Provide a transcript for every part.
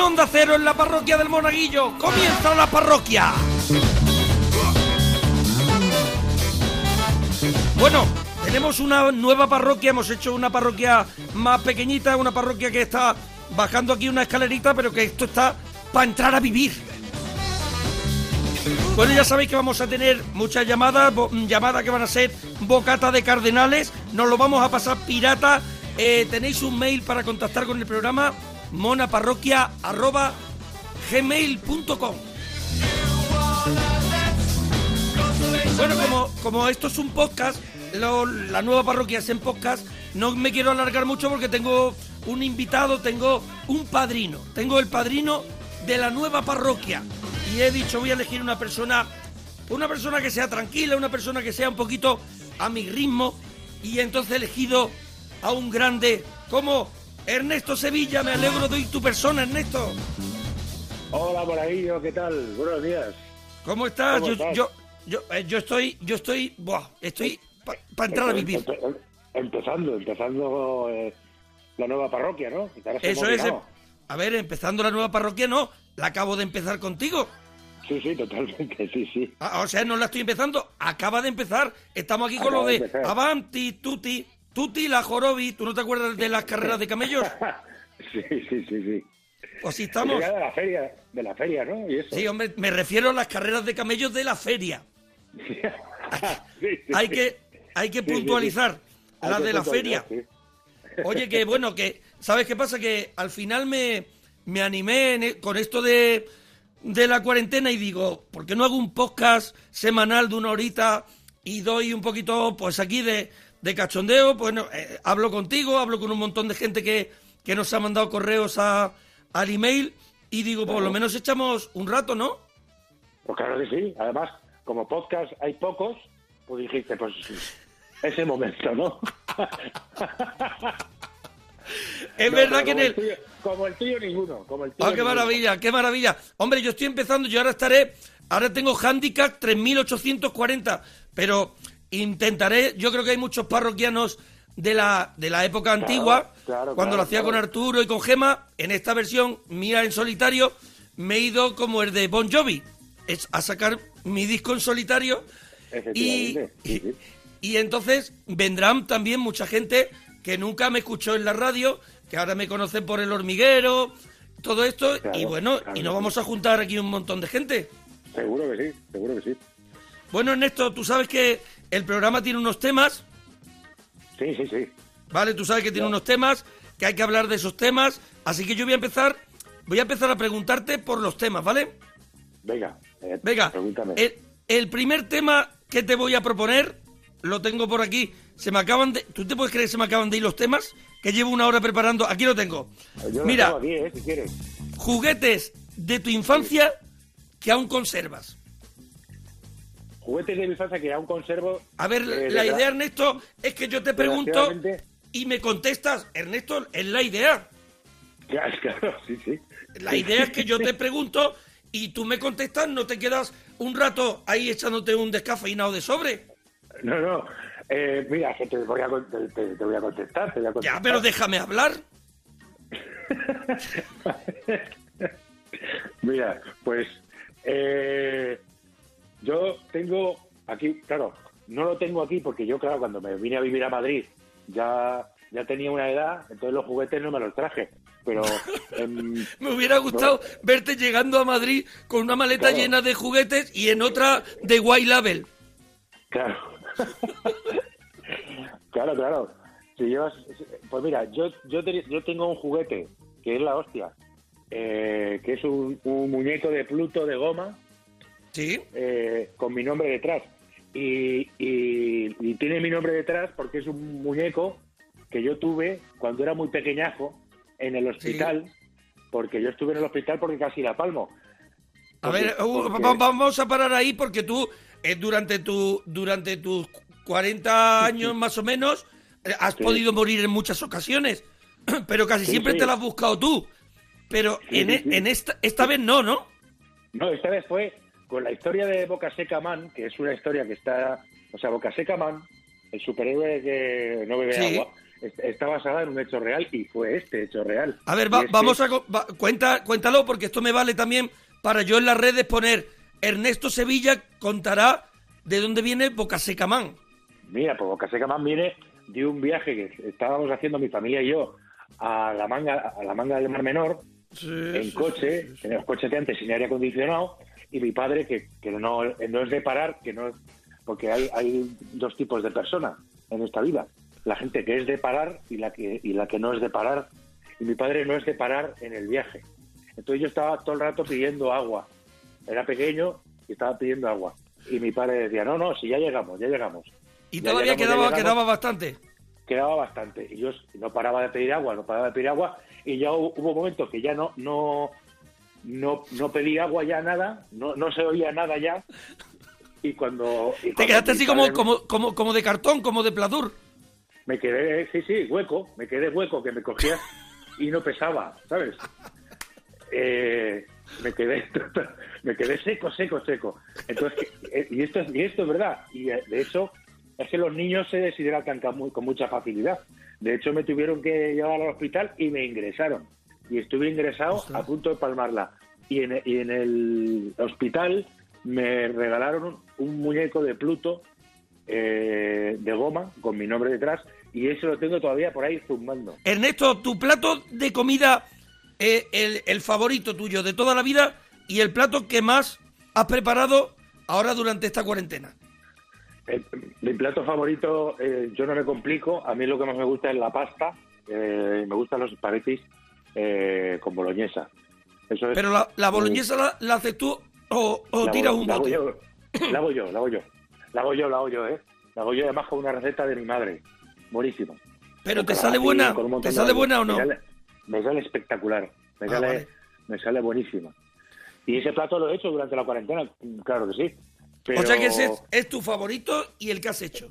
Onda Cero, en la parroquia del Monaguillo. ¡Comienza la parroquia! Bueno, tenemos una nueva parroquia, hemos hecho una parroquia más pequeñita, una parroquia que está bajando aquí una escalerita, pero que esto está para entrar a vivir. Bueno, ya sabéis que vamos a tener muchas llamadas, llamadas que van a ser bocata de cardenales, nos lo vamos a pasar pirata. Eh, tenéis un mail para contactar con el programa monaparroquia.gmail.com Bueno, como, como esto es un podcast, la nueva parroquia es en podcast, no me quiero alargar mucho porque tengo un invitado, tengo un padrino, tengo el padrino de la nueva parroquia. Y he dicho, voy a elegir una persona, una persona que sea tranquila, una persona que sea un poquito a mi ritmo. Y entonces he elegido a un grande como Ernesto Sevilla. Me alegro de oír tu persona, Ernesto. Hola, Monaguillo, ¿qué tal? Buenos días. ¿Cómo estás? ¿Cómo yo, estás? yo, yo, eh, yo estoy, yo estoy, buah, estoy para entrar a vivir. Em- Empezando, empezando eh, la nueva parroquia, ¿no? Eso es. eh, A ver, empezando la nueva parroquia, no. La acabo de empezar contigo. Sí, sí, totalmente, sí, sí. Ah, O sea, no la estoy empezando. Acaba de empezar. Estamos aquí con lo de de. Avanti, Tuti, Tuti, la Jorobi. ¿Tú no te acuerdas de las carreras de camellos? Sí, sí, sí, sí. Pues sí estamos. De la feria, de la feria, ¿no? Y eso. Sí, hombre, me refiero a las carreras de camellos de la feria. Sí, sí, Hay sí. que, hay que puntualizar las de la feria. Oye, que bueno, que ¿sabes qué pasa? Que al final me, me animé con esto de, de la cuarentena y digo, ¿por qué no hago un podcast semanal de una horita y doy un poquito, pues aquí de, de cachondeo? Pues no, eh, hablo contigo, hablo con un montón de gente que, que nos ha mandado correos a, al email y digo, por lo menos echamos un rato, ¿no? Pues claro que sí. Además, como podcast hay pocos, pues dijiste, pues ese momento, ¿no? Es No, verdad que en el... como el tuyo ninguno, como el ¡Ah, qué ninguno. maravilla, qué maravilla! Hombre, yo estoy empezando, yo ahora estaré, ahora tengo handicap 3840, pero intentaré, yo creo que hay muchos parroquianos de la, de la época antigua, claro, cuando claro, lo hacía con. Arturo y con Gema, en esta versión mía en solitario, me he ido como el de Bon Jovi, es a sacar mi disco en solitario y, sí. y entonces vendrán también mucha gente que nunca me escuchó en la radio, que ahora me conocen por el hormiguero, todo esto, y bueno, y nos vamos a juntar aquí un montón de gente. Seguro que sí, seguro que sí. Bueno, Ernesto, tú sabes que el programa tiene unos temas, Sí, sí, sí. ¿vale? Tú sabes que tiene unos temas, que hay que hablar de esos temas, así que yo voy a empezar, voy a empezar a preguntarte por los temas, ¿vale? Venga, eh, Venga, pregúntame. el, el primer tema que te voy a proponer, lo tengo por aquí. Se me acaban de. ¿Tú te puedes creer que se me acaban de ir los temas? Que llevo una hora preparando. Aquí lo tengo. Yo lo Mira, tengo aquí, eh, si quieres. juguetes de tu infancia que aún conservas. Juguetes de mi infancia que aún conservo. A ver, eh, la idea, Ernesto, es que yo te pregunto y me contestas, Ernesto, es la idea. Claro, claro, sí, sí. La idea es que yo te pregunto y tú me contestas, no te quedas un rato ahí echándote un descafeinado de sobre. No, no. Eh, mira, que te voy, a, con- te, te- te voy a contestar. Te voy a contestar. Ya, pero déjame hablar. Mira, pues. Eh, yo tengo aquí, claro, no lo tengo aquí porque yo, claro, cuando me vine a vivir a Madrid ya, ya tenía una edad, entonces los juguetes no me los traje. Pero em, Me hubiera gustado verte llegando a Madrid con una maleta Claro. llena de juguetes y en otra de White Label. Claro. claro, claro. Si llevas, pues mira, yo, yo, te- yo tengo un juguete que es la hostia, eh, que es un, un muñeco de Pluto de goma Sí. eh, con mi nombre detrás. Y, y- y tiene mi nombre detrás porque es un muñeco que yo tuve cuando era muy pequeñajo en el hospital, porque yo estuve en el hospital porque casi la palmo. A Porque- ver, uh, porque- vamos a parar ahí porque tú eh, durante tu durante tus 40 años más o menos eh, has Sí. podido morir en muchas ocasiones, pero casi Sí, siempre te la has buscado tú. Pero en, e- en esta esta vez no, ¿no? No, esta vez fue con la historia de Boca Seca Man, que es una historia que está, o sea, Boca Seca Man, el superhéroe que no bebe Sí. agua, es- está basada en un hecho real y fue este hecho real. A ver, va- que- vamos a va- cuenta cuéntalo porque esto me vale también para yo en las redes poner Ernesto Sevilla contará de dónde viene Boca Seca Man. Mira, pues Boca Seca Man viene de un viaje que estábamos haciendo mi familia y yo a la manga, a la manga del Mar Menor, en coche, en los coches de antes sin aire acondicionado, y mi padre, que, que no, no es de parar, que no es, porque hay, hay dos tipos de personas en esta vida, la gente que es de parar y la que, y la que no es de parar, y mi padre no es de parar en el viaje. Entonces yo estaba todo el rato pidiendo agua, era pequeño y estaba pidiendo agua, y mi padre decía, no, no, si ya llegamos, ya llegamos. Y Ya todavía llegamos, quedaba quedaba bastante. Quedaba bastante y yo no paraba de pedir agua, no paraba de pedir agua y ya hu- hubo momentos que ya no no no, no pedí agua ya nada, no, no se oía nada ya y cuando y Te cuando quedaste así como, como, como, como de cartón, como de pladur. me quedé sí sí hueco, me quedé hueco que me cogía y no pesaba, ¿sabes? Eh, me quedé me quedé seco seco seco entonces eh, y esto es- y esto es verdad y eh, de hecho es que los niños se deshidratan con mu- con mucha facilidad. De hecho me tuvieron que llevar al hospital y me ingresaron. Y estuve ingresado a punto de palmarla. Y en, y en el hospital me regalaron un, un muñeco de Pluto eh, de goma con mi nombre detrás y eso lo tengo todavía por ahí zumbando. Ernesto, tu plato de comida, eh, el, el favorito tuyo de toda la vida y el plato que más has preparado ahora durante esta cuarentena. El- mi plato favorito, eh, yo no me complico. A mí lo que más me gusta es la pasta. eh, me gustan los espaguetis eh, con boloñesa. Eso es. Pero la, la boloñesa la, la haces tú o, o la tiras un la hago bote. yo, La hago yo, la hago yo. La hago yo, la hago yo, ¿eh? La hago yo además con una receta de mi madre. Buenísima. Pero Con te sale buena, te sale buena o no. Me sale, me sale espectacular. Me, Ah, sale, vale. me sale buenísima. Y ese plato lo he hecho durante la cuarentena, claro que sí. Pero... O sea que ese es, es tu favorito y el que has hecho.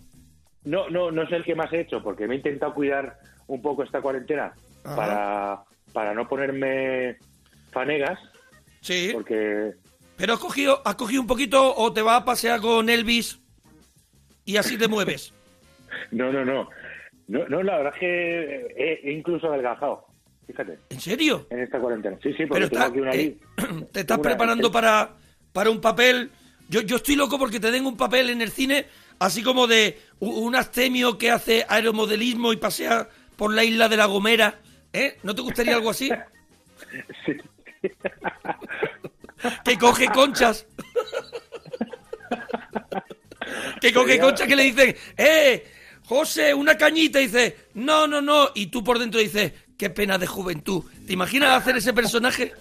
No, no, no es el que más he hecho, porque me he intentado cuidar un poco esta cuarentena Ajá. para, para no ponerme fanegas, Sí. porque Pero has cogido, has cogido un poquito o te vas a pasear con Elvis y así te mueves. no, no, no. No, no la verdad es que he, he incluso adelgazado, fíjate, ¿En serio? en esta cuarentena. Sí, sí, porque Pero tengo está- aquí una eh, te estás una- preparando para, para un papel. Yo, yo estoy loco porque te den un papel en el cine, así como de un astemio que hace aeromodelismo y pasea por la isla de La Gomera. ¿Eh? ¿No te gustaría algo así? Sí. Que coge conchas. Que coge conchas que le dicen, ¡eh! José, una cañita. Y dice, no, no, no. Y tú por dentro dices, qué pena de juventud. ¿Te imaginas hacer ese personaje?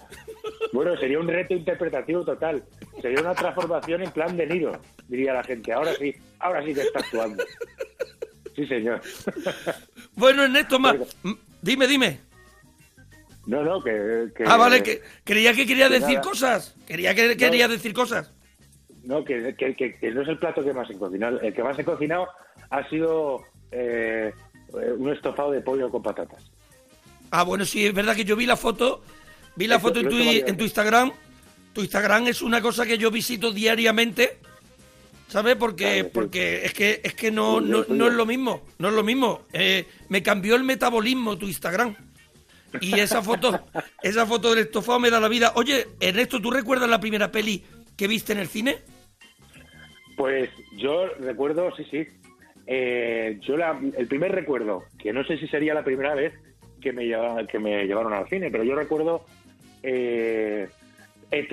Bueno, sería un reto interpretativo total. Sería una transformación en plan de Niro, diría la gente. Ahora sí, ahora sí que está actuando. Sí, señor. Bueno, Ernesto, ma- Venga. m- dime, dime. No, no, que... que- Ah, vale, que creía que quería que decir nada. cosas. Quería que quería decir cosas. No, que, que- no es el plato que más he cocinado. El que más he cocinado ha sido eh, un estofado de pollo con patatas. Ah, bueno, sí, es verdad que yo vi la foto. Vi la foto en tu, en tu. Instagram. Tu Instagram es una cosa que yo visito diariamente. ¿Sabes? Porque, sí. porque es que es que no, Sí, no, no es lo mismo. No es lo mismo. Eh, me cambió el metabolismo tu Instagram. Y esa foto, esa foto del estofado me da la vida. Oye, Ernesto, ¿tú recuerdas la primera peli que viste en el cine? Pues yo recuerdo, sí, sí. Eh, yo la- el primer recuerdo, que no sé si sería la primera vez que me, lleva- que me llevaron al cine, pero yo recuerdo eh, ET.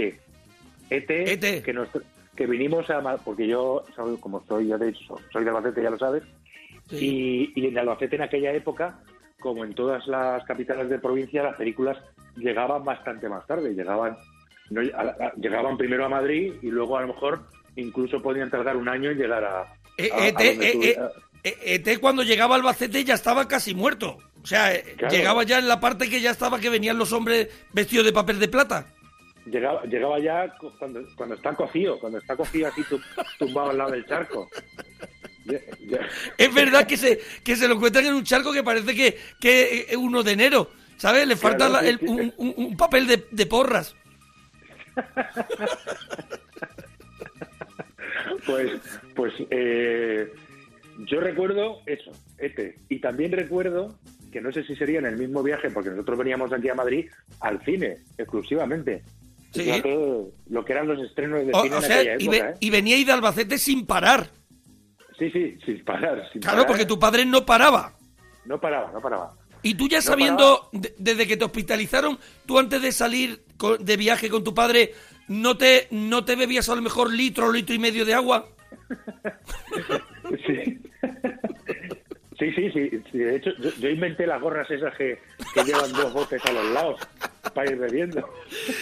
ET, ET. Que, nos- que vinimos a... Porque yo, soy- como soy, ya de hecho, soy de Albacete, ya lo sabes, Sí. y, y en Albacete en aquella época, como en todas las capitales de provincia, las películas llegaban bastante más tarde. Llegaban, no, a- a- llegaban primero a Madrid y luego a lo mejor incluso podían tardar un año en llegar a. Eh, a- ET, eh, ET cuando llegaba al Albacete ya estaba casi muerto. O sea, eh, Claro. llegaba ya en la parte que ya estaba que venían los hombres vestidos de papel de plata. llegaba, llegaba ya cuando, cuando está cocido, cuando está cocido así tu- tumbado al lado del charco. Es verdad que se, que se lo encuentran en un charco que parece que, que es uno de enero. ¿Sabes? Le falta Claro, la- sí, el- sí. un, un- un papel de, de porras. Pues, pues eh, yo recuerdo eso, este. Y también recuerdo que no sé si sería en el mismo viaje, porque nosotros veníamos aquí a Madrid al cine, exclusivamente. Sí. Fíjate lo que eran los estrenos de O, cine o en sea, aquella y, ve- ¿eh? y veníais de Albacete sin parar. Sí, sí, sin parar. Sin Claro, parar. porque tu padre no paraba. No paraba, no paraba. Y tú ya No sabiendo, de- desde que te hospitalizaron, tú antes de salir de viaje con tu padre, ¿no te, no te bebías a lo mejor litro litro y medio de agua? Sí. Sí, sí, sí. De hecho, yo, yo inventé las gorras esas que, que llevan dos botes a los lados para ir bebiendo.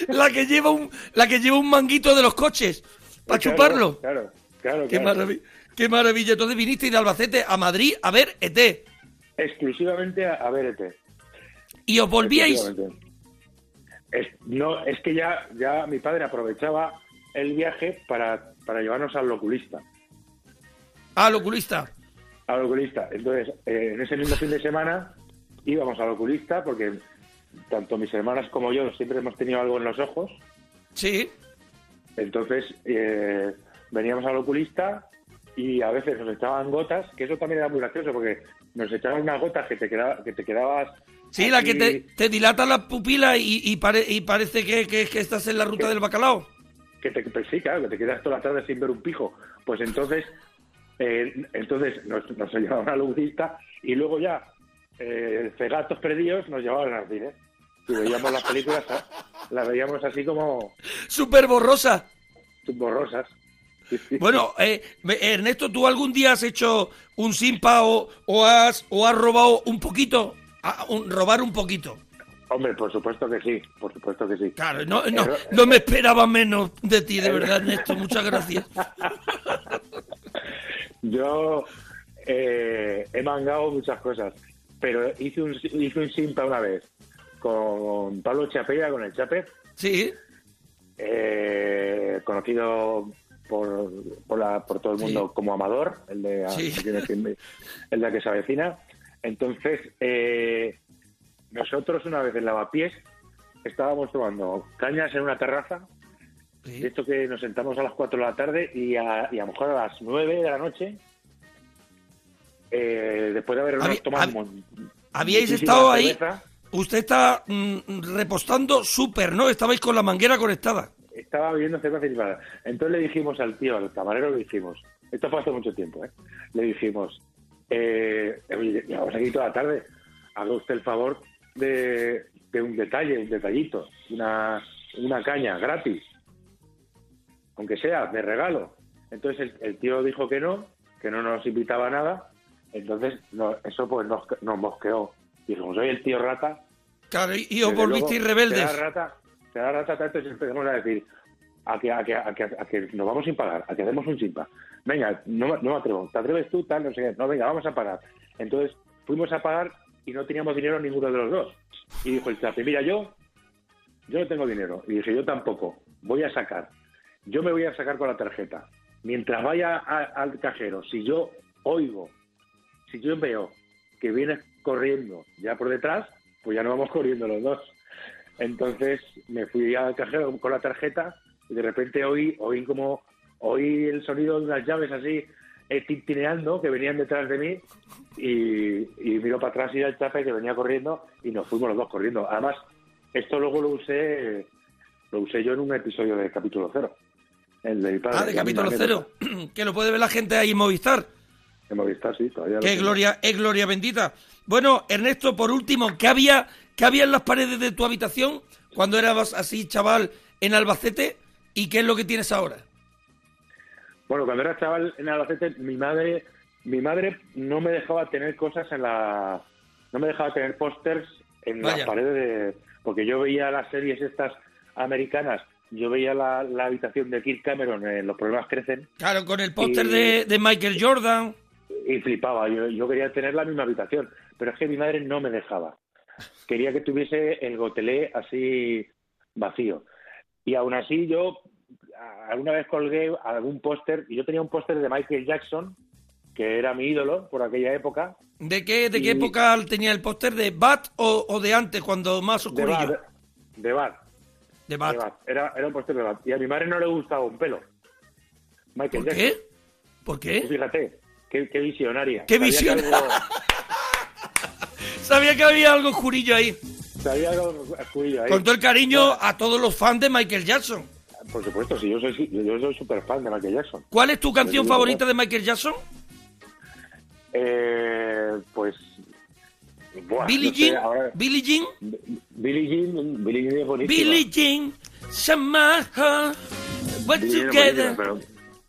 La que lleva un, la que lleva un manguito de los coches para Claro, chuparlo. Claro, claro. Qué, claro. maravi- qué maravilla. Entonces viniste de Albacete a Madrid a ver ET. Exclusivamente a, a ver ET. Y os volvíais. Es, no, es que ya, ya mi padre aprovechaba el viaje para, para llevarnos al oculista. al oculista. Al oculista. Entonces, eh, en ese mismo fin de semana íbamos al oculista porque tanto mis hermanas como yo siempre hemos tenido algo en los ojos. Sí. Entonces, eh, veníamos al oculista y a veces nos echaban gotas, que eso también era muy gracioso porque nos echaban unas gotas que te, quedaba, que te quedabas... Sí, la que te, te dilata la pupila y, y, pare- y parece que, que- que estás en la ruta del bacalao. que te pues sí, claro, que te quedas toda la tarde sin ver un pijo. Pues entonces, eh, entonces nos, nos llevaban al oculista y luego ya, eh, cegatos perdidos, nos llevaban al cine. Y veíamos las películas, las veíamos así como Súper borrosa. borrosas. Sí. Bueno, eh, Ernesto, ¿tú algún día has hecho un simpa o, o has, o has robado un poquito? A- un- robar un poquito. Hombre, por supuesto que sí, por supuesto que sí. Claro, no, no, no me esperaba menos de ti, de verdad, Ernesto. Muchas gracias. Yo eh, he mangado muchas cosas, pero hice un, hice un simpa una vez con Pablo Chapella, con el Chape, Sí, eh, conocido por, por, la- por todo el mundo Sí. como Amador, el de, Sí. el de que se avecina. Entonces, eh, nosotros una vez en Lavapiés estábamos tomando cañas en una terraza sí. De esto que nos sentamos a las 4 de la tarde y a, y a lo mejor a las 9 de la noche, eh, después de Habí- tomado hab- Habíais estado ahí. Usted está mm, repostando súper, ¿no? Estabais con la manguera conectada. Estaba bebiendo cerveza nada. Entonces le dijimos al tío, al camarero, le dijimos, esto fue hace mucho tiempo, ¿eh? Le dijimos, eh, llevamos aquí toda la tarde, haga usted el favor de, de un detalle, un detallito, una, una caña gratis, aunque sea de regalo. Entonces el, el tío dijo que no, que no nos invitaba a nada, entonces no, eso pues nos, nos mosqueó. Dijimos, oye, el tío rata, Claro, y os volvisteis rebeldes. Será rata, será rata tanto y empezamos a decir a que, a, que, a, que, a que nos vamos sin pagar, a que hacemos un simpa. Venga, no, me- no me atrevo, ¿te atreves tú? Tal, no sé qué. No, venga, vamos a pagar. Entonces fuimos a pagar y no teníamos dinero ninguno de los dos. Y dijo el chape, mira, yo, yo no tengo dinero. Y dije, yo tampoco, voy a sacar. Yo me voy a sacar con la tarjeta. Mientras vaya al cajero, si yo oigo, si yo veo que vienes corriendo ya por detrás, pues ya no vamos corriendo los dos. Entonces me fui al cajero con la tarjeta y de repente oí, oí como oí el sonido de unas llaves así eh, tintineando que venían detrás de mí y, y miro para atrás y era el chape que venía corriendo y nos fuimos los dos corriendo. Además, esto luego lo usé lo usé yo en un episodio de capítulo cero. El de mi padre. Ah, de capítulo cero. que lo puede ver la gente ahí en Movistar. En Movistar, sí, todavía. Qué gloria, es gloria bendita. Bueno, Ernesto, por último, ¿qué había, ¿qué había en las paredes de tu habitación cuando eras así chaval en Albacete? ¿Y qué es lo que tienes ahora? Bueno, cuando era chaval en Albacete, mi madre, mi madre no me dejaba tener cosas en la, no me dejaba tener pósters en Vaya. las paredes de, porque yo veía las series estas americanas, yo veía la, la habitación de Kirk Cameron en Los problemas crecen Claro, con el póster Y- de, de Michael Jordan. y flipaba. Yo, yo quería tener la misma habitación, pero es que mi madre no me dejaba. Quería que tuviese el gotelé así vacío. Y aún así yo alguna vez colgué algún póster, y yo tenía un póster de Michael Jackson, que era mi ídolo por aquella época, ¿De qué, de qué Y- época tenía el póster? ¿De Bat o, o de antes, cuando más de oscurillo? Bad. De Bad. De de Bat. Era, era un póster de Bad. Y a mi madre no le gustaba un pelo. Michael ¿Por Jackson. qué? ¿Por qué? Fíjate, qué, qué visionaria. Qué visionaria. algo- Sabía que había algo oscurillo ahí. Sabía algo oscurillo ahí. Con todo el cariño a todos los fans de Michael Jackson. Por supuesto, sí, yo soy, yo soy súper fan de Michael Jackson. ¿Cuál es tu canción favorita de Michael Jackson? Eh, pues. Buah, Billie no sé, Jean. ahora- Billie Jean. Billie Jean, Billie Jean es buenísima. Billie Jean. Billie together. pero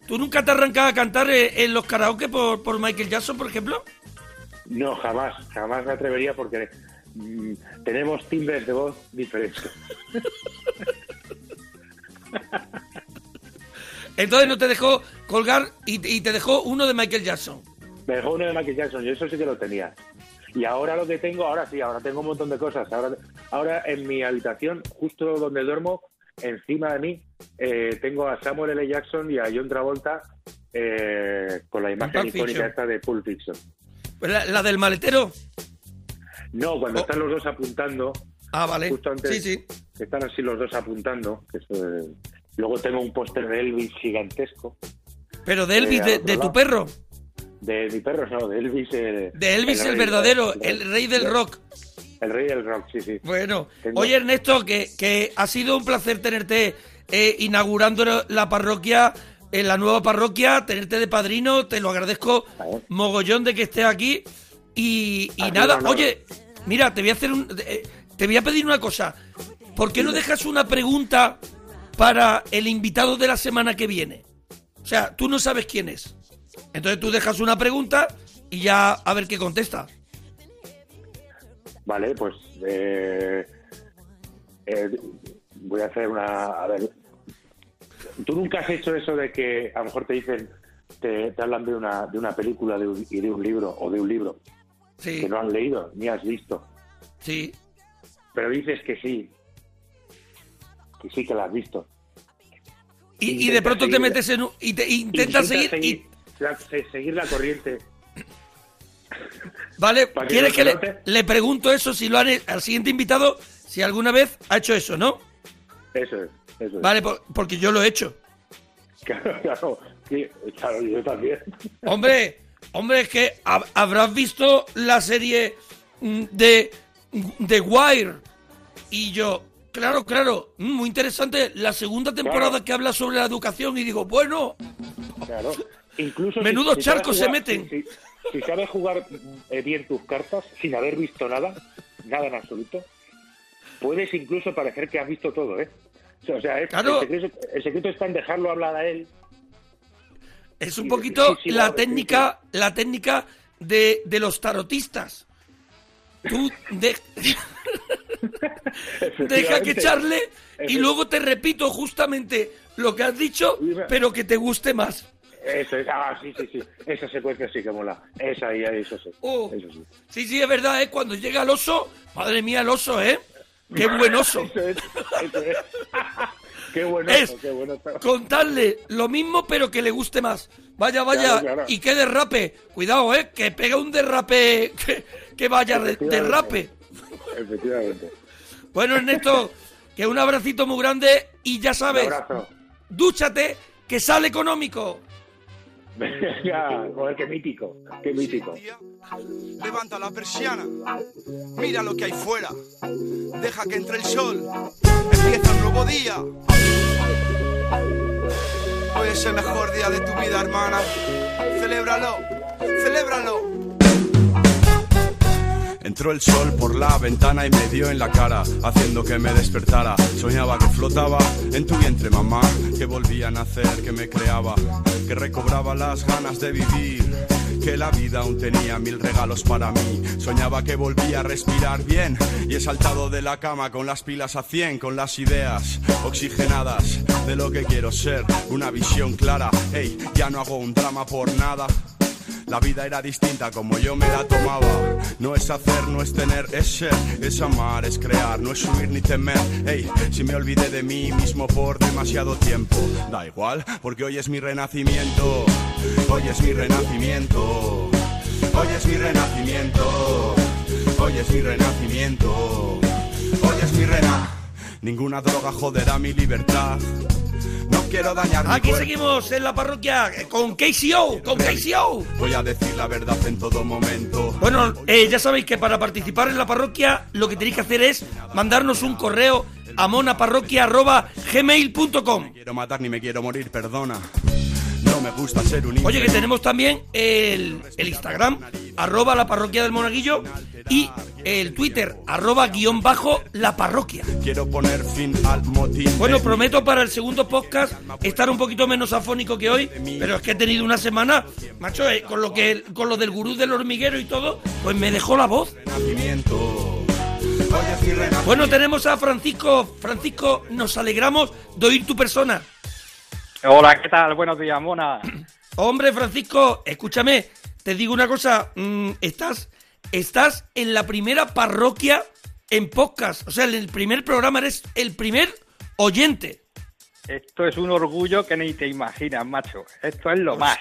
¿Tú nunca te arrancado a cantar eh, en los karaoke por, por Michael Jackson, por ejemplo? no, jamás, jamás me atrevería porque mm, tenemos timbres de voz diferentes. Entonces no te dejó colgar y te dejó uno de Michael Jackson. Me dejó uno de Michael Jackson, yo eso sí que lo tenía. Y ahora lo que tengo, ahora sí, ahora tengo un montón de cosas. Ahora, ahora en mi habitación, justo donde duermo, encima de mí, eh, tengo a Samuel L. Jackson y a John Travolta eh, con la imagen icónica Fiction. esta de Pulp Fiction. La, la del maletero. No, cuando Oh. están los dos apuntando, Ah, vale. justo antes, Sí, están así los dos apuntando. Que es, eh, luego tengo un póster de Elvis gigantesco. Pero de Elvis, Eh, de, tu perro. De mi perro, no, de Elvis. eh, De Elvis el, verdadero, el rey del rock. El rey del rock, sí, sí. Bueno, Tengo- oye Ernesto, que, que ha sido un placer tenerte eh, inaugurando la parroquia, en la nueva parroquia, tenerte de padrino, te lo agradezco mogollón de que estés aquí. Y, y nada, oye, mira, te voy a hacer un, eh, te voy a pedir una cosa. ¿Por qué no dejas una pregunta para el invitado de la semana que viene? O sea, tú no sabes quién es. Entonces tú dejas una pregunta y ya a ver qué contesta. Vale, pues eh, eh, voy a hacer una... A ver, ¿tú nunca has hecho eso de que a lo mejor te dicen, te, te hablan de una, de una película de un- y de un libro, o de un libro Sí, que no han leído ni has visto, sí. pero dices que sí, que sí que la has visto? Y, de pronto te seguir- metes en un... Y te intentas seguir... y- la, se- seguir la corriente. Vale, que ¿quieres no que le, le pregunto eso si lo han al siguiente invitado, si alguna vez ha hecho eso, ¿no? Eso es, eso es. Vale, por- porque yo lo he hecho. Claro, claro, sí, claro, yo también. Hombre, hombre, es que hab- habrás visto la serie mm, de The Wire. Y yo, claro, claro, mm, muy interesante. La segunda temporada Claro. que habla sobre la educación y digo, bueno, Claro. Incluso Menudos si charcos se jugar- meten. Si, sabes jugar eh, bien tus cartas sin haber visto nada, nada en absoluto, puedes incluso parecer que has visto todo, ¿eh? O sea, es- Claro. el, secreto, el secreto está en dejarlo hablar a él. es un poquito sí, la técnica, la técnica de, de los tarotistas. Tú de- deja que echarle y luego te repito justamente lo que has dicho, pero que te guste más. Eso es, ah, sí, sí, sí. Esa secuencia sí que mola. Esa ahí, ahí, eso sí. Eso sí. Sí, sí, es verdad, ¿eh? Cuando llega el oso, madre mía, el oso, ¿eh? Qué buen oso. Eso es, eso es. qué bueno, Es qué bueno. contarle lo mismo, pero que le guste más. Vaya, vaya, Claro, claro. y qué derrape. Cuidado, ¿eh? Que pega un derrape, que, que vaya Efectivamente. derrape. Efectivamente. Bueno, Ernesto, que un abracito muy grande y ya sabes, dúchate, que sale económico. Joder, qué mítico, qué mítico. Levanta la persiana, mira lo que hay fuera, deja que entre el sol, empieza un nuevo día. es el mejor día de tu vida, hermana. Celébralo, celébralo. Entró el sol por la ventana y me dio en la cara, haciendo que me despertara. Soñaba que flotaba en tu vientre, mamá, que volvía a nacer, que me creaba, que recobraba las ganas de vivir. Que la vida aún tenía mil regalos para mí. Soñaba que volvía a respirar bien y he saltado de la cama con las pilas a 100, con las ideas oxigenadas de lo que quiero ser. Una visión clara, hey, ya no hago un drama por nada. La vida era distinta como yo me la tomaba. No es hacer, no es tener, es ser, es amar, es crear, no es subir ni temer. Ey, si me olvidé de mí mismo por demasiado tiempo, da igual, porque hoy es mi renacimiento. Hoy es mi renacimiento. Hoy es mi renacimiento. Hoy es mi renacimiento. Hoy es mi rena. Ninguna droga joderá mi libertad. No quiero dañar mi Aquí seguimos en la parroquia eh, con KCO, con KCO. Voy a decir la verdad en todo momento. Bueno, eh, ya sabéis que para participar en la parroquia lo que tenéis que hacer es mandarnos un correo a monaparroquia.gmail.com quiero matar ni me quiero morir, perdona. No me gusta ser un Oye, que tenemos también el, el Instagram, arroba la parroquia del monaguillo, y el Twitter, arroba guion bajo la parroquia. Quiero poner fin al motín. Bueno, prometo para el segundo podcast estar un poquito menos afónico que hoy, pero es que he tenido una semana, macho, eh, con lo que con lo del gurú del hormiguero y todo, pues me dejó la voz. Bueno, tenemos a Francisco. Francisco, nos alegramos de oír tu persona. Hola, ¿qué tal? Buenos días, Mona. Hombre, Francisco, escúchame, te digo una cosa, mm, estás, estás en la primera parroquia en podcast, o sea, en el primer programa eres el primer oyente. Esto es un orgullo que ni te imaginas, macho. Esto es lo más.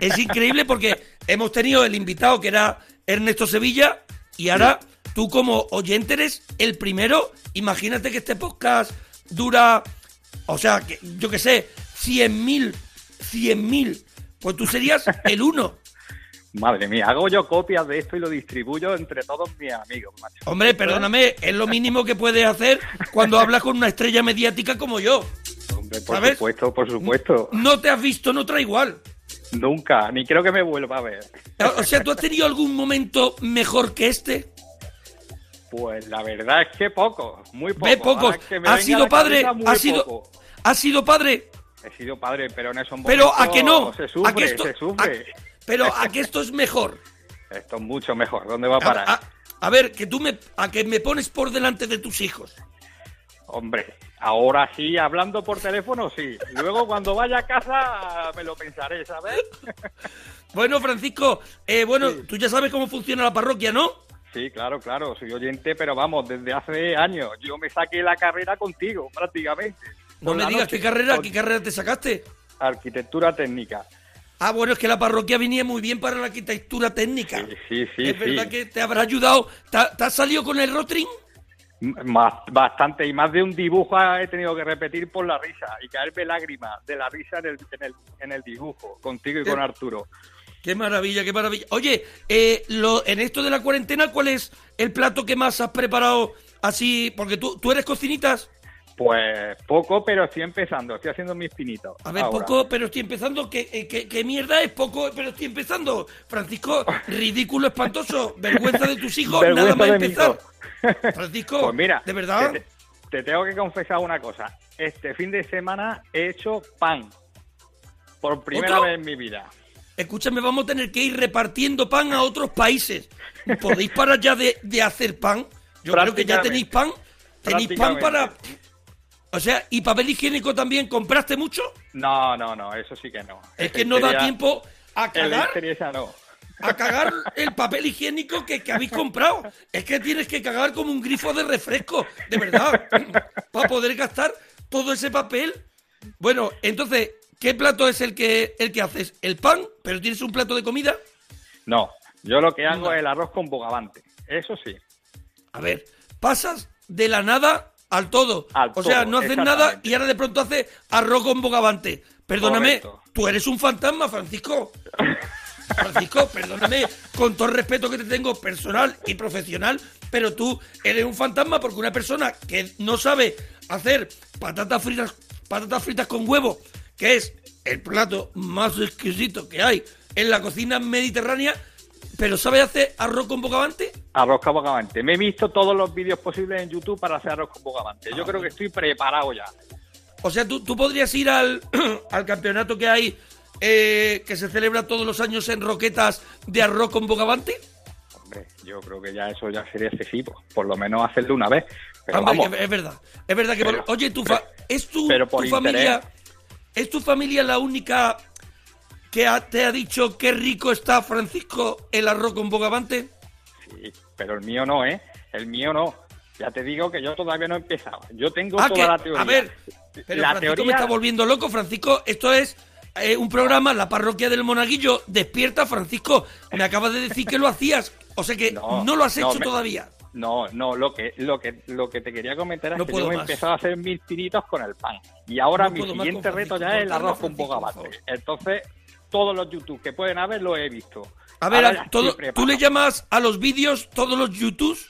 Es increíble porque hemos tenido el invitado que era Ernesto Sevilla y ahora tú como oyente eres el primero. Imagínate que este podcast dura, o sea, que, yo qué sé, 100.000, 100.000. Pues tú serías el uno. Madre mía, hago yo copias de esto y lo distribuyo entre todos mis amigos, macho. Hombre, perdóname, es lo mínimo que puedes hacer cuando hablas con una estrella mediática como yo. Hombre, por ¿sabes? supuesto, por supuesto. No te has visto en otra igual. Nunca, ni creo que me vuelva a ver. O sea, ¿tú has tenido algún momento mejor que este? Pues la verdad es que poco, muy poco. Ve me ¿Has sido padre? ¿Has sido, poco. ¿Has sido padre? He sido padre, pero en esos Pero a que no. Se a sufre, que esto, se sufre. a- pero a que esto es mejor. Esto es mucho mejor. ¿Dónde va a A, parar? a- a ver, que tú me, a que me pones por delante de tus hijos. Hombre, ahora sí, hablando por teléfono, sí. Luego cuando vaya a casa me lo pensaré, ¿sabes? Bueno, Francisco, eh, bueno, tú ya sabes cómo funciona la parroquia, ¿no? Sí, claro, claro, soy oyente, pero vamos, desde hace años. Yo me saqué la carrera contigo, prácticamente. No me digas noche, qué carrera, qué carrera te sacaste. Arquitectura técnica. Ah, bueno, es que la parroquia venía muy bien para la arquitectura técnica. Sí, sí, sí. es verdad que te habrá ayudado. ¿Te, ha- te has salido con el rotring? Bastante, y más de un dibujo he tenido que repetir por la risa y caerme lágrimas de la risa en el, en el, en el dibujo, contigo y con. Arturo. Qué maravilla, qué maravilla. Oye, eh, lo, en esto de la cuarentena, ¿cuál es el plato que más has preparado así? Porque tú, tú eres cocinitas. Pues poco, pero estoy empezando, estoy haciendo mis pinitos. A ver, ahora. poco, pero estoy empezando. ¿Qué, eh, qué- qué mierda es poco, pero estoy empezando? Francisco, ridículo, espantoso. Vergüenza de tus hijos, Vergüenza nada más empezar. Francisco, Pues mira, ¿de verdad? Te, te tengo que confesar una cosa. Este fin de semana he hecho pan. Por primera ¿Otro? vez en mi vida. Escúchame, vamos a tener que ir repartiendo pan a otros países. ¿Podéis parar ya de, de hacer pan? Yo creo que ya tenéis pan. Tenéis pan para... O sea, ¿y papel higiénico también compraste mucho? No, no, no, eso sí que no. Es que no da tiempo a cagar, no. a cagar el papel higiénico que, que habéis comprado. Es que tienes que cagar como un grifo de refresco, de verdad, para poder gastar todo ese papel. Bueno, entonces, ¿qué plato es el que, el que haces? ¿El pan? ¿Pero tienes un plato de comida? No, yo lo que hago No. es el arroz con bogavante. Eso sí. A ver, pasas de la nada al todo. Al o sea, todo, no haces nada y ahora de pronto haces arroz con bogavante. Perdóname, Correcto. tú eres un fantasma, Francisco. Francisco, perdóname, con todo el respeto que te tengo personal y profesional, pero tú eres un fantasma porque una persona que no sabe hacer patatas fritas, patatas fritas con huevo, que es el plato más exquisito que hay en la cocina mediterránea, pero ¿sabe hacer arroz con bogavante? Arroz con bogavante. Me he visto todos los vídeos posibles en YouTube para hacer arroz con bogavante. Yo Ah, creo que estoy preparado ya. O sea, tú, tú podrías ir al, al campeonato que hay, eh, que se celebra todos los años en Roquetas de arroz con bogavante. Hombre, yo creo que ya eso ya sería excesivo. Por lo menos hacerlo una vez. Pero Hombre, vamos, es, verdad. Es verdad que... Pero- oye, tu fa- ¿es tu, familia... ¿Es tu familia la única que te ha dicho qué rico está, Francisco, el arroz con bogavante? sí, pero el mío no, ¿eh? El mío no. Ya te digo que yo todavía no he empezado. Yo tengo Ah, toda que- la teoría. A ver, pero la Francisco teoría me está volviendo loco. Francisco, esto es eh, un programa, la parroquia del Monaguillo. Despierta, Francisco. Me acabas de decir que lo hacías. O sea que no, lo has no, hecho me- todavía. No, no, lo que, lo que, lo que te quería comentar es No que yo he empezado a hacer mis tiritos con el pan. Y ahora No mi siguiente reto ya es el arroz con bogavante. Entonces, todos los YouTube que pueden haber los he visto. A ver, a- todo- tú le llamas a los vídeos todos los YouTubes.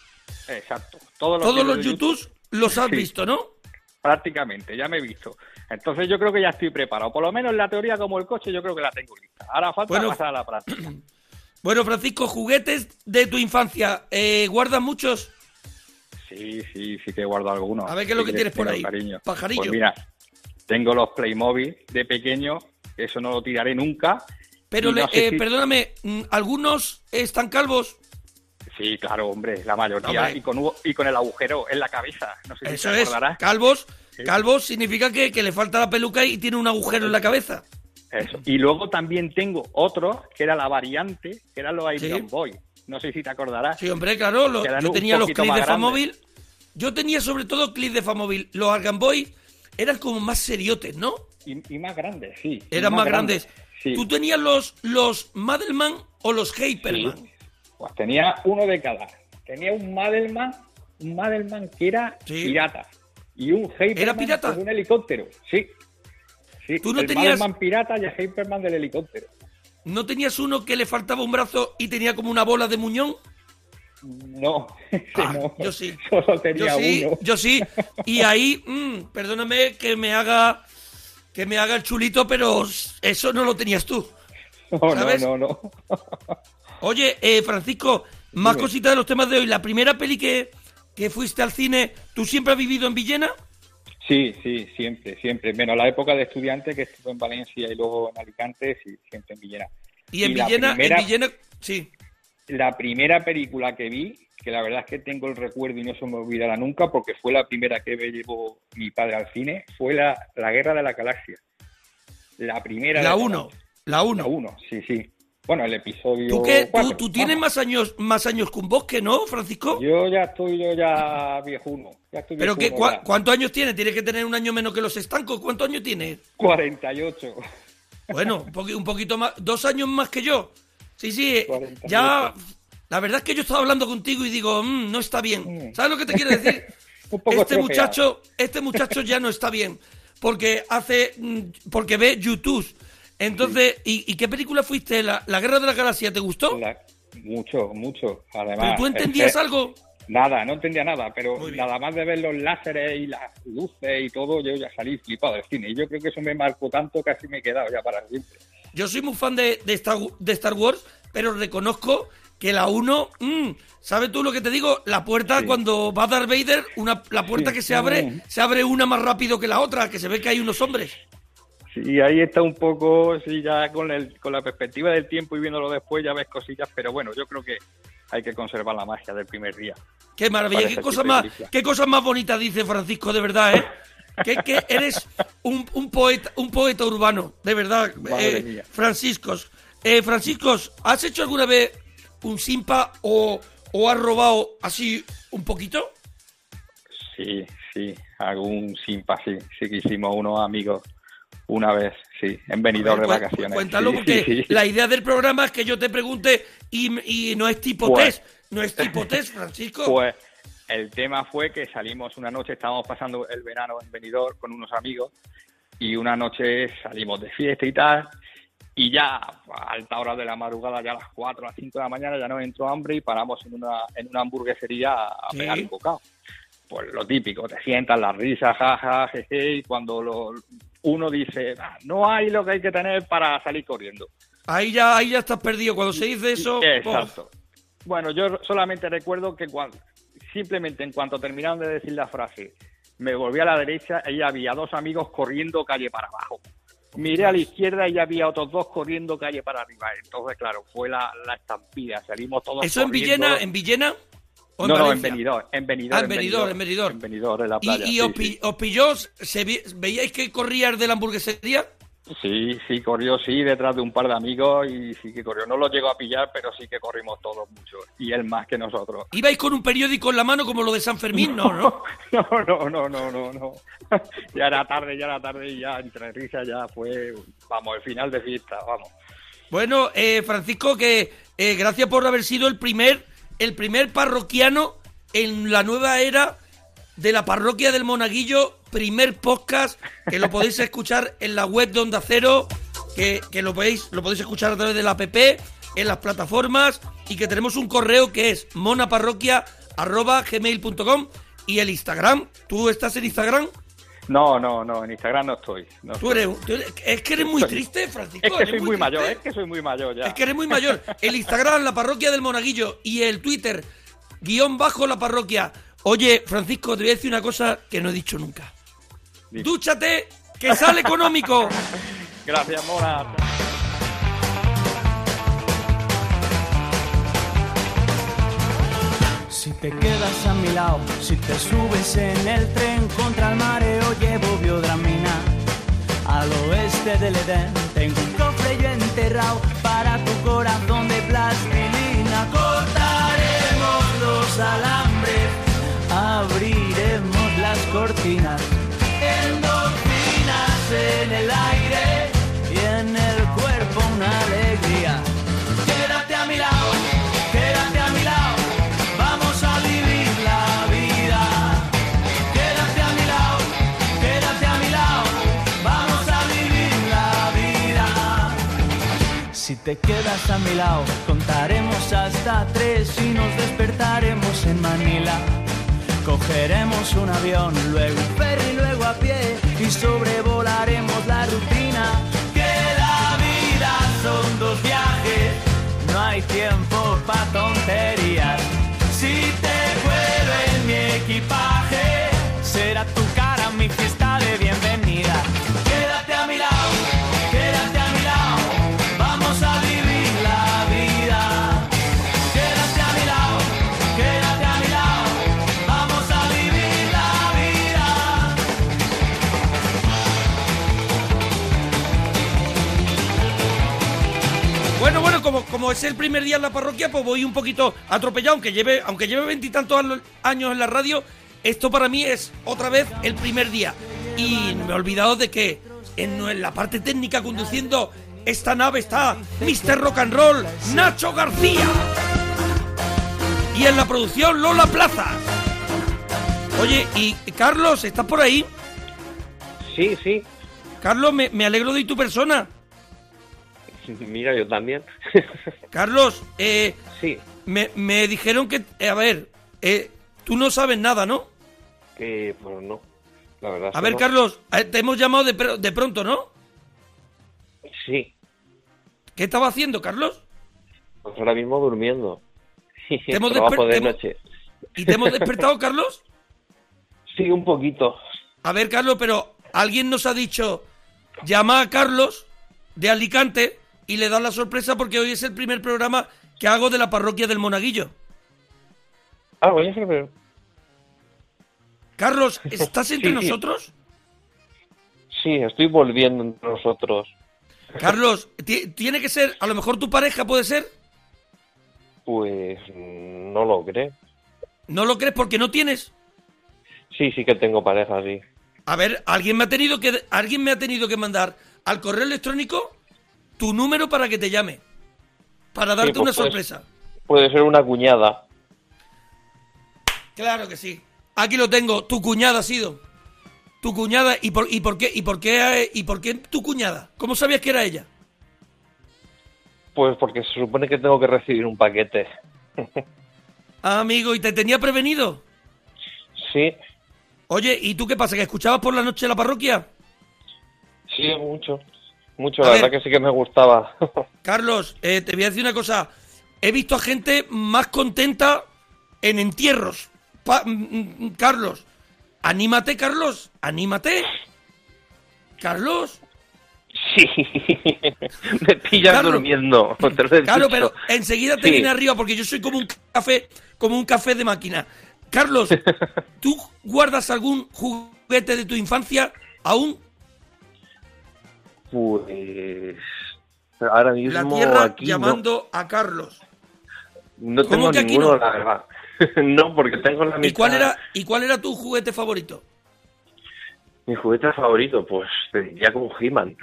Exacto. Todos los, Todos los de YouTubes los has Sí. visto, ¿no? Prácticamente, ya me he visto. Entonces yo creo que ya estoy preparado. Por lo menos la teoría como el coche yo creo que la tengo lista. Ahora falta Bueno. pasar a la práctica. Bueno, Francisco, juguetes de tu infancia, eh, ¿guardas muchos? Sí, sí, sí que guardo algunos. A ver, ¿qué es lo Sí que tienes por ahí? Cariño. Pajarillo. Pues mira, tengo los Playmobil de pequeño, eso no lo tiraré nunca. Pero, le- eh, si- perdóname, mm, ¿algunos están calvos? Sí, claro, hombre, la mayoría. Hombre. Y, con, hubo- y con el agujero en la cabeza. No sé si Eso te es, acordarás. calvos. Calvos significa que, que le falta la peluca y tiene un agujero en la cabeza. Eso. Y luego también tengo otro, que era la variante, que eran los Sí. Iron Boy. No sé si te acordarás. Sí, hombre, claro. lo- yo tenía los clips de. Famóvil. Yo tenía sobre todo clips de Famóvil. Los Argan Boy eran como más seriotes, ¿no? Y, y más grandes, sí. Eran más, grandes. Sí. ¿Tú tenías los, los Madelman o los Hyperman? Sí. Pues tenía uno de cada. Tenía un Madelman, un Madelman que era Sí. pirata. Y un Hyperman ¿Era pirata? con un helicóptero. Sí. Sí, ¿Tú no el tenías- Madelman pirata y el Hyperman del helicóptero. ¿No tenías uno que le faltaba un brazo y tenía como una bola de muñón? No, Ah, no. yo sí. Solo Yo sí, uno. yo sí. Y ahí, mm, perdóname que me haga que me haga el chulito, pero eso no lo tenías tú. No, ¿sabes? no, no, no. Oye, eh, Francisco, más Dime. cositas de los temas de hoy. La primera peli que, que fuiste al cine, ¿tú siempre has vivido en Villena? Sí, sí, siempre, siempre. Menos la época de estudiante que estuve en Valencia y luego en Alicante, sí, siempre en Villena. Y en la Villena, primera- en Villena, sí. La primera película que vi, que la verdad es que tengo el recuerdo y no se me olvidará nunca, porque fue la primera que me llevó mi padre al cine, fue la, la Guerra de la Galaxia. La primera. La de 1, todas. la La 1. 1, sí, sí. Bueno, el episodio. ¿Tú, qué? ¿Tú, cuatro, tú tienes más años más años que un bosque, ¿no, Francisco? Yo ya estoy, yo ya viejuno. Ya estoy ¿Pero qué, ya. ¿cuántos años tienes? Tienes que tener un año menos que los estancos. ¿Cuántos años tienes? 48. Bueno, un, poqui- un poquito más, dos años más que yo. Sí, sí, eh, 48. ya. La verdad es que yo estaba hablando contigo y digo, "Mm, no está bien. ¿Sabes lo que te quiero decir? Un poco este muchacho, este muchacho ya no está bien porque hace, mm, porque ve YouTube. Entonces, ¿y, y qué película fuiste? ¿La, La Guerra de la Galaxia te gustó? La- mucho, mucho. Además, ¿Pero tú entendías algo? Nada, no entendía nada, pero nada más de ver los láseres y las luces y todo, yo ya salí flipado del cine. Y yo creo que eso me marcó tanto que así me he quedado ya para siempre. Yo soy muy fan de, de, Star, de Star Wars, pero reconozco que la 1, mm, ¿sabes tú lo que te digo? La puerta, Sí. cuando va Darth Vader, una, la puerta Sí. que se abre, se abre una más rápido que la otra, que se ve que hay unos hombres. Sí, ahí está un poco, sí, ya con, el, con la perspectiva del tiempo y viéndolo después ya ves cosillas, pero bueno, yo creo que hay que conservar la magia del primer día. Qué maravilla, Parece qué tipo cosa de más, qué más bonita dice Francisco, de verdad, ¿eh? que, que eres un, un poeta, un poeta urbano, de verdad, eh. Franciscos. Eh, Franciscos, ¿has hecho alguna vez un simpa o, o has robado así un poquito? Sí, sí, algún simpa, sí, sí que hicimos unos amigos una vez, sí, en venidor de vacaciones. Cuéntalo sí, porque sí, sí. la idea del programa es que yo te pregunte y, y no es tipo Pues- test, no es tipo test, Francisco. Pues el tema fue que salimos una noche, estábamos pasando el verano en Benidorm con unos amigos y una noche salimos de fiesta y tal y ya a alta hora de la madrugada, ya a las 4 a las 5 de la mañana ya nos entró hambre y paramos en una, en una hamburguesería a Sí. pegar un bocado. Pues lo típico, te sientas, la risa, jaja, jeje, y cuando lo, uno dice, "Ah, no hay lo que hay que tener para salir corriendo. Ahí ya, ahí ya estás perdido. Cuando se dice eso... Exacto. Bueno, yo solamente recuerdo que cuando, simplemente en cuanto terminaron de decir la frase, me volví a la derecha y había dos amigos corriendo calle para abajo. Miré a la izquierda y había otros dos corriendo calle para arriba. Entonces, claro, fue la, la estampida. Salimos todos ¿Eso en. Villena? ¿En Villena? ¿O en No, no, en? Benidorm, en Benidorm. Ah, en Benidorm, en Benidorm. En Benidorm, en la ¿Y, playa. y sí, os, sí. pi- os pilló? se vi- ¿Veíais que corría el de la hamburguesería? Sí, sí, corrió, sí, detrás de un par de amigos y sí que corrió. No lo llegó a pillar, pero sí que corrimos todos mucho. Y él más que nosotros. ¿Ibais con un periódico en la mano como lo de San Fermín? No, ¿no? No, no, no, no, no, no. Ya era tarde, ya era tarde y ya entre risas ya fue, vamos, el final de fiesta, vamos. Bueno, eh, Francisco, que eh, gracias por haber sido el primer, el primer parroquiano en la nueva era de la parroquia del Monaguillo, primer podcast que lo podéis escuchar en la web de Onda Cero, que, que lo podéis, lo podéis escuchar a través de la app, en las plataformas y que tenemos un correo que es monaparroquia@gmail.com y el Instagram. ¿Tú estás en Instagram? No, no, no, en Instagram no estoy. no Tú estoy. eres, tú eres- es que eres muy triste, Francisco. Es que soy muy mayor, triste. es que soy muy mayor ya. Es que eres muy mayor. El Instagram, la parroquia del Monaguillo y el Twitter, guion bajo la parroquia. Oye, Francisco, te voy a decir una cosa que no he dicho nunca. Dime. Dúchate, que sale económico. Gracias, Mora. Si te quedas a mi lado, si te subes en el tren contra el mareo, llevo biodramina. Al oeste del Edén tengo un cofre yo enterrado para tu corazón de plastilina. Cortaremos los alambres, Si te quedas a mi lado, contaremos hasta tres y nos despertaremos en Manila. Cogeremos un avión, luego un ferry, luego a pie y sobrevolaremos como, es el primer día en la parroquia, pues voy un poquito atropellado, aunque lleve, aunque lleve veintitantos años en la radio, esto para mí es otra vez el primer día. Y me he olvidado de que en, en la parte técnica conduciendo esta nave está Mr. Rock and Roll, Nacho García. Y en la producción, Lola Plaza. Oye, y Carlos, ¿estás por ahí? Sí, sí. Carlos, me, me alegro de tu persona. Mira, yo también. Carlos, eh, sí, Me, me dijeron que, eh, a ver, eh, tú no sabes nada, ¿no? que pues no. La verdad. A ver, no. Carlos, eh, te hemos llamado de, de pronto, ¿no? Sí, ¿Qué estaba haciendo, Carlos? pues ahora mismo durmiendo. hemos de te hemos- noche. ¿Y te hemos despertado, Carlos? Sí, un poquito. A ver, Carlos, pero alguien nos ha dicho, llama a Carlos de Alicante y le da la sorpresa porque hoy es el primer programa que hago de la parroquia del Monaguillo. Ah, voy a hacer... Carlos, ¿estás entre Sí, nosotros? Sí, estoy volviendo entre nosotros. Carlos, ti- tiene que ser, a lo mejor tu pareja puede ser. Pues no lo creo. ¿No lo crees porque no tienes? Sí, sí que tengo pareja, sí. A ver, alguien me ha tenido que alguien me ha tenido que mandar al correo electrónico tu número para que te llame. Para darte pues una sorpresa. Puede ser una cuñada. Claro que sí. Aquí lo tengo, tu cuñada ha sido. Tu cuñada y por y por qué y por qué y por qué tu cuñada? ¿Cómo sabías que era ella? Pues porque se supone que tengo que recibir un paquete. Ah, amigo, ¿y te tenía prevenido? Sí, Oye, ¿y tú qué pasa? ¿Que escuchabas por la noche la parroquia? Sí, mucho. Mucho, A la ver. verdad que sí que me gustaba. Carlos, eh, te voy a decir una cosa. He visto a gente más contenta en entierros. Pa- mm, mm, Carlos, anímate, Carlos, anímate. Carlos. sí, me pillas Carlos. durmiendo. Claro, pero enseguida te Sí. viene arriba porque yo soy como un café, como un café de máquina. Carlos, ¿tú guardas algún juguete de tu infancia aún? Pues ahora mismo La tierra aquí no- llamando a Carlos. no, ¿Cómo tengo ninguno, no? la verdad. no, porque tengo la mitad. ¿Y cuál era y cuál era tu juguete favorito? Mi juguete favorito, pues te diría como He-Man.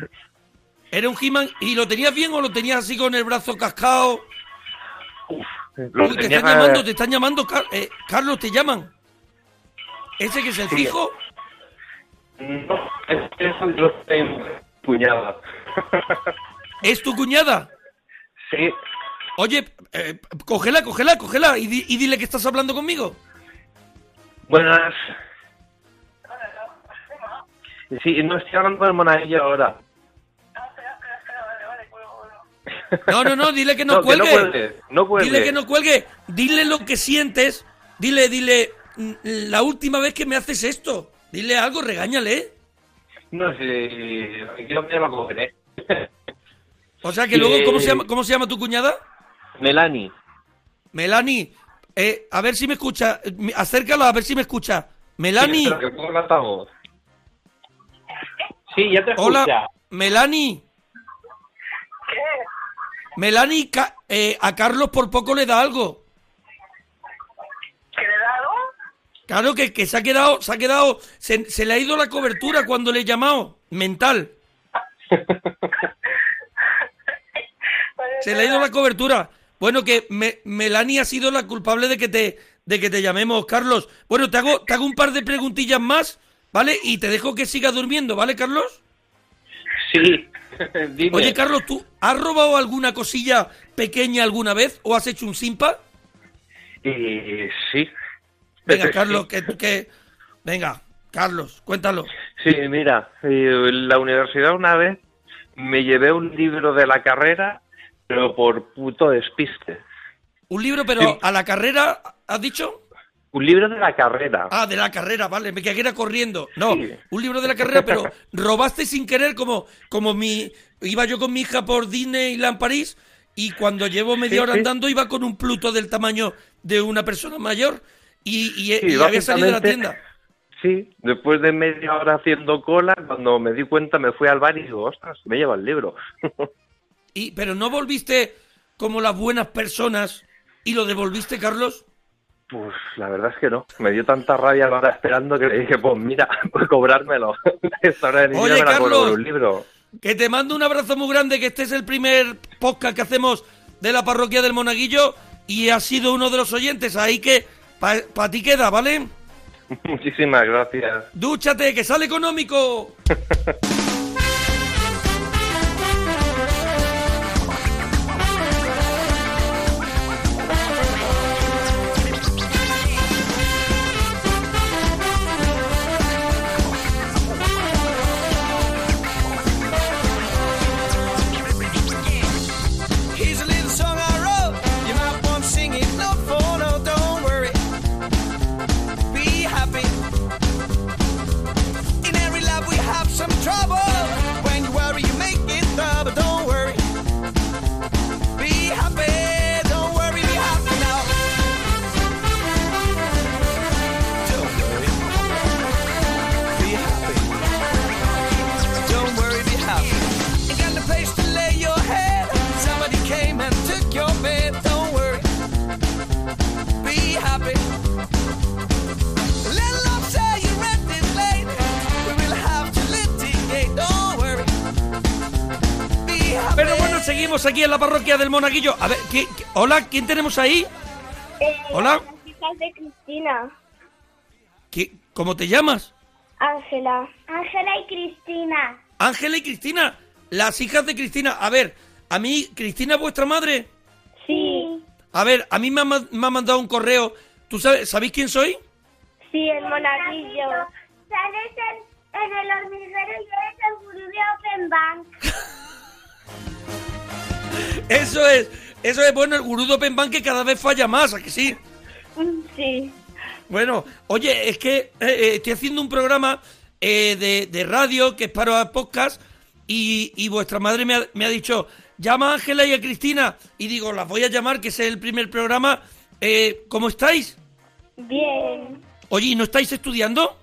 ¿Era un He-Man y lo tenías bien o lo tenías así con el brazo cascado? Lo Uy, te están llamando, te están llamando, Car- eh, Carlos, te llaman. ¿Ese que es el Sí. fijo? No, es que eso tengo puñada. ¿Es tu cuñada? sí, Oye, eh, cógela, cógela, cógela y, di- y dile que estás hablando conmigo. buenas. Sí, no estoy hablando del monaguillo ahora. No, no, no, dile que no, No, que cuelgue. no cuelgue, no cuelgue. Dile que no cuelgue. Dile lo que sientes. Dile, dile, "Mm, la última vez que me haces esto. Dile algo, regáñale. No sé, yo me lo cogeré. O sea que luego, ¿cómo se llama, cómo se llama tu cuñada? Melanie. Melanie, eh, a ver si me escucha. eh, Acércalo a ver si me escucha. Melanie, Espera, que pongo el altavoz. Sí, ya te escucha. hola. Melanie. Melanie, ca- eh, a Carlos por poco le da algo. Claro que, que se ha quedado, se ha quedado, se, se le ha ido la cobertura cuando le he llamado, mental. Se le ha ido la cobertura. Bueno, que me- Melanie ha sido la culpable de que te, de que te llamemos, Carlos. Bueno, te hago, te hago un par de preguntillas más, ¿vale? Y te dejo que sigas durmiendo, ¿vale, Carlos? Sí, dime. Oye, Carlos, ¿tú has robado alguna cosilla pequeña alguna vez o has hecho un simpa? Eh, sí. Venga. Carlos, que, que... Venga, Carlos, cuéntalo. Sí, mira, eh, en la universidad una vez me llevé un libro de la carrera, pero por puto despiste. Un libro, pero Sí. a la carrera, ¿has dicho? Un libro de la carrera. Ah, de la carrera, vale, me quedé corriendo. No, Sí. un libro de la carrera, pero robaste sin querer, como, como mi. Iba yo con mi hija por Disneyland París y cuando llevo media Sí, hora andando iba con un pluto del tamaño de una persona mayor y, y- Sí, y había salido de la tienda. Sí, después de media hora haciendo cola, cuando me di cuenta me fui al bar y digo, ostras, me lleva el libro. Y, pero no volviste como las buenas personas y lo devolviste, Carlos. Pues la verdad es que no. Me dio tanta rabia ahora esperando que le dije, pues mira, pues cobrármelo. Esta hora de Oye, me la Carlos. un libro. Que te mando un abrazo muy grande, que este es el primer podcast que hacemos de la parroquia del Monaguillo y has sido uno de los oyentes, ahí que para ti queda, ¿vale? Muchísimas gracias. Dúchate, que sale económico. seguimos aquí en la parroquia del Monaguillo. A ver, ¿qué- qué- hola, ¿quién tenemos ahí? Hola. Eh, Las hijas de Cristina. ¿Qué- ¿Cómo te llamas? Ángela. Ángela y Cristina. Ángela y Cristina, las hijas de Cristina. A ver, a mí, Cristina, vuestra madre. Sí. A ver, a mí me ha, me ha mandado un correo. ¿Tú sabes, sabéis quién soy? Sí, el monaguillo. Sales en, en el hormiguero y eres el gurú de Eso es, eso es bueno, el gurú de Open Bank que cada vez falla más, ¿a que sí? Sí. Bueno, oye, es que eh, eh, estoy haciendo un programa eh, de, de radio que es para podcast y, y vuestra madre me ha, me ha dicho, llama a Ángela y a Cristina. Y digo, las voy a llamar, que ese es el primer programa. Eh, ¿Cómo estáis? Bien. Oye, ¿y no estáis estudiando?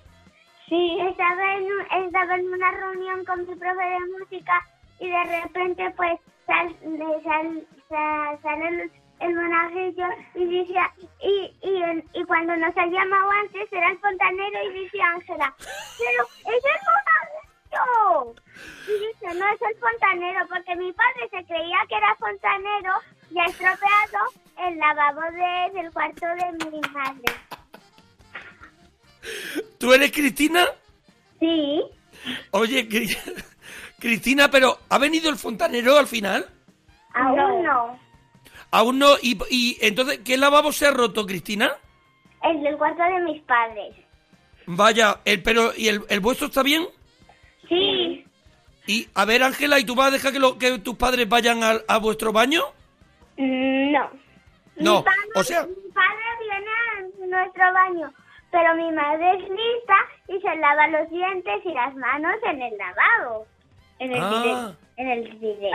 Sí. Estaba en, estaba en una reunión con mi profe de música y de repente pues sal, sal, sal- el, monaguillo y dice, y, y, y cuando nos ha llamado antes era el fontanero y dice Ángela, pero es el monaguillo. Y dice, no es el fontanero porque mi padre se creía que era fontanero y ha estropeado el lavabo de- del cuarto de mi madre. ¿Tú eres Cristina? Sí. Oye, Cri- Cristina, pero ¿ha venido el fontanero al final? Aún no. Aún no. ¿Y, y entonces qué lavabo se ha roto, Cristina? El del cuarto de mis padres. Vaya, el, pero ¿y el, el vuestro está bien? Sí. Y a ver, Ángela, ¿y tú vas a dejar que, lo- que tus padres vayan al- a, vuestro baño? No. No, Mi padre, o sea- Mi padre viene a nuestro baño, pero mi madre es lista y se lava los dientes y las manos en el lavabo. En el Ah. bidet. En el bidet.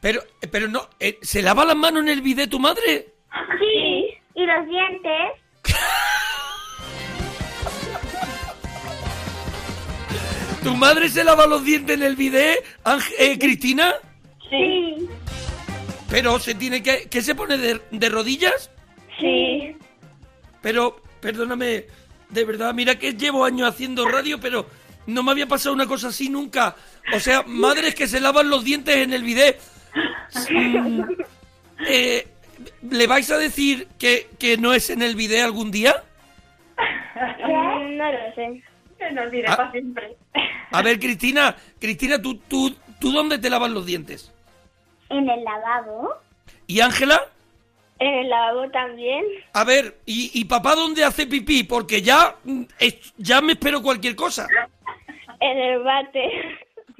Pero, pero no, eh, ¿se lava las manos en el bidet tu madre? Sí. Y los dientes. ¿Tu madre se lava los dientes en el bidet, eh, Cristina? Sí. Pero se tiene que... ¿Qué se pone de, de rodillas? Sí. Pero, perdóname, de verdad, mira que llevo años haciendo radio, pero no me había pasado una cosa así nunca. O sea, madres que se lavan los dientes en el bidet. Mm, eh, ¿Le vais a decir que, que no es en el bidet algún día? No lo sé. Nos diré Ah. para siempre. A ver, Cristina, Cristina, ¿tú, tú, ¿tú dónde te lavas los dientes? En el lavabo. ¿Y Ángela? En el lavabo también. A ver, ¿y, y papá dónde hace pipí? Porque ya, mm, es- ya me espero cualquier cosa. En el bate.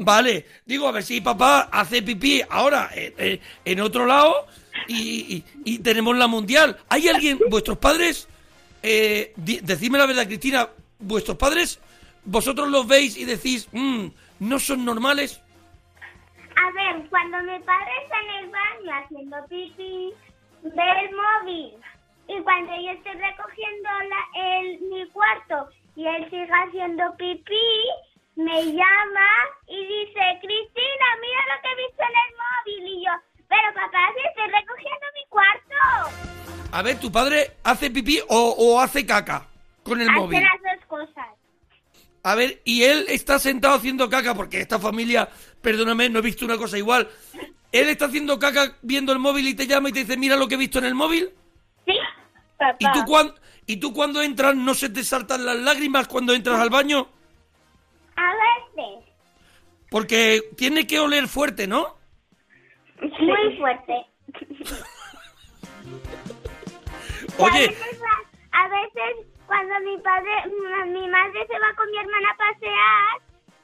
Vale, digo, a ver si papá hace pipí ahora eh, eh, en otro lado y, y- tenemos la mundial. ¿Hay alguien, vuestros padres, eh, decidme la verdad, Cristina, vuestros padres, vosotros los veis y decís, "Mm, no son normales? A ver, cuando mi padre está en el baño haciendo pipí, ve el móvil. Y cuando yo estoy recogiendo la- el, mi cuarto y él sigue haciendo pipí, me llama y dice, Cristina, mira lo que he visto en el móvil. Y yo, pero papá, si estoy recogiendo mi cuarto. A ver, ¿tu padre hace pipí o, o hace caca con el Hace móvil? las dos cosas. A ver, y él está sentado haciendo caca, porque esta familia, perdóname, no he visto una cosa igual. Él está haciendo caca viendo el móvil y te llama y te dice, mira lo que he visto en el móvil. Sí, papá. ¿Y tú, ¿Y tú cuando entras no se te saltan las lágrimas cuando entras al baño? Porque tiene que oler fuerte, ¿no? Muy fuerte. Oye, A veces, a veces cuando mi padre, mi, mi madre se va con mi hermana a pasear,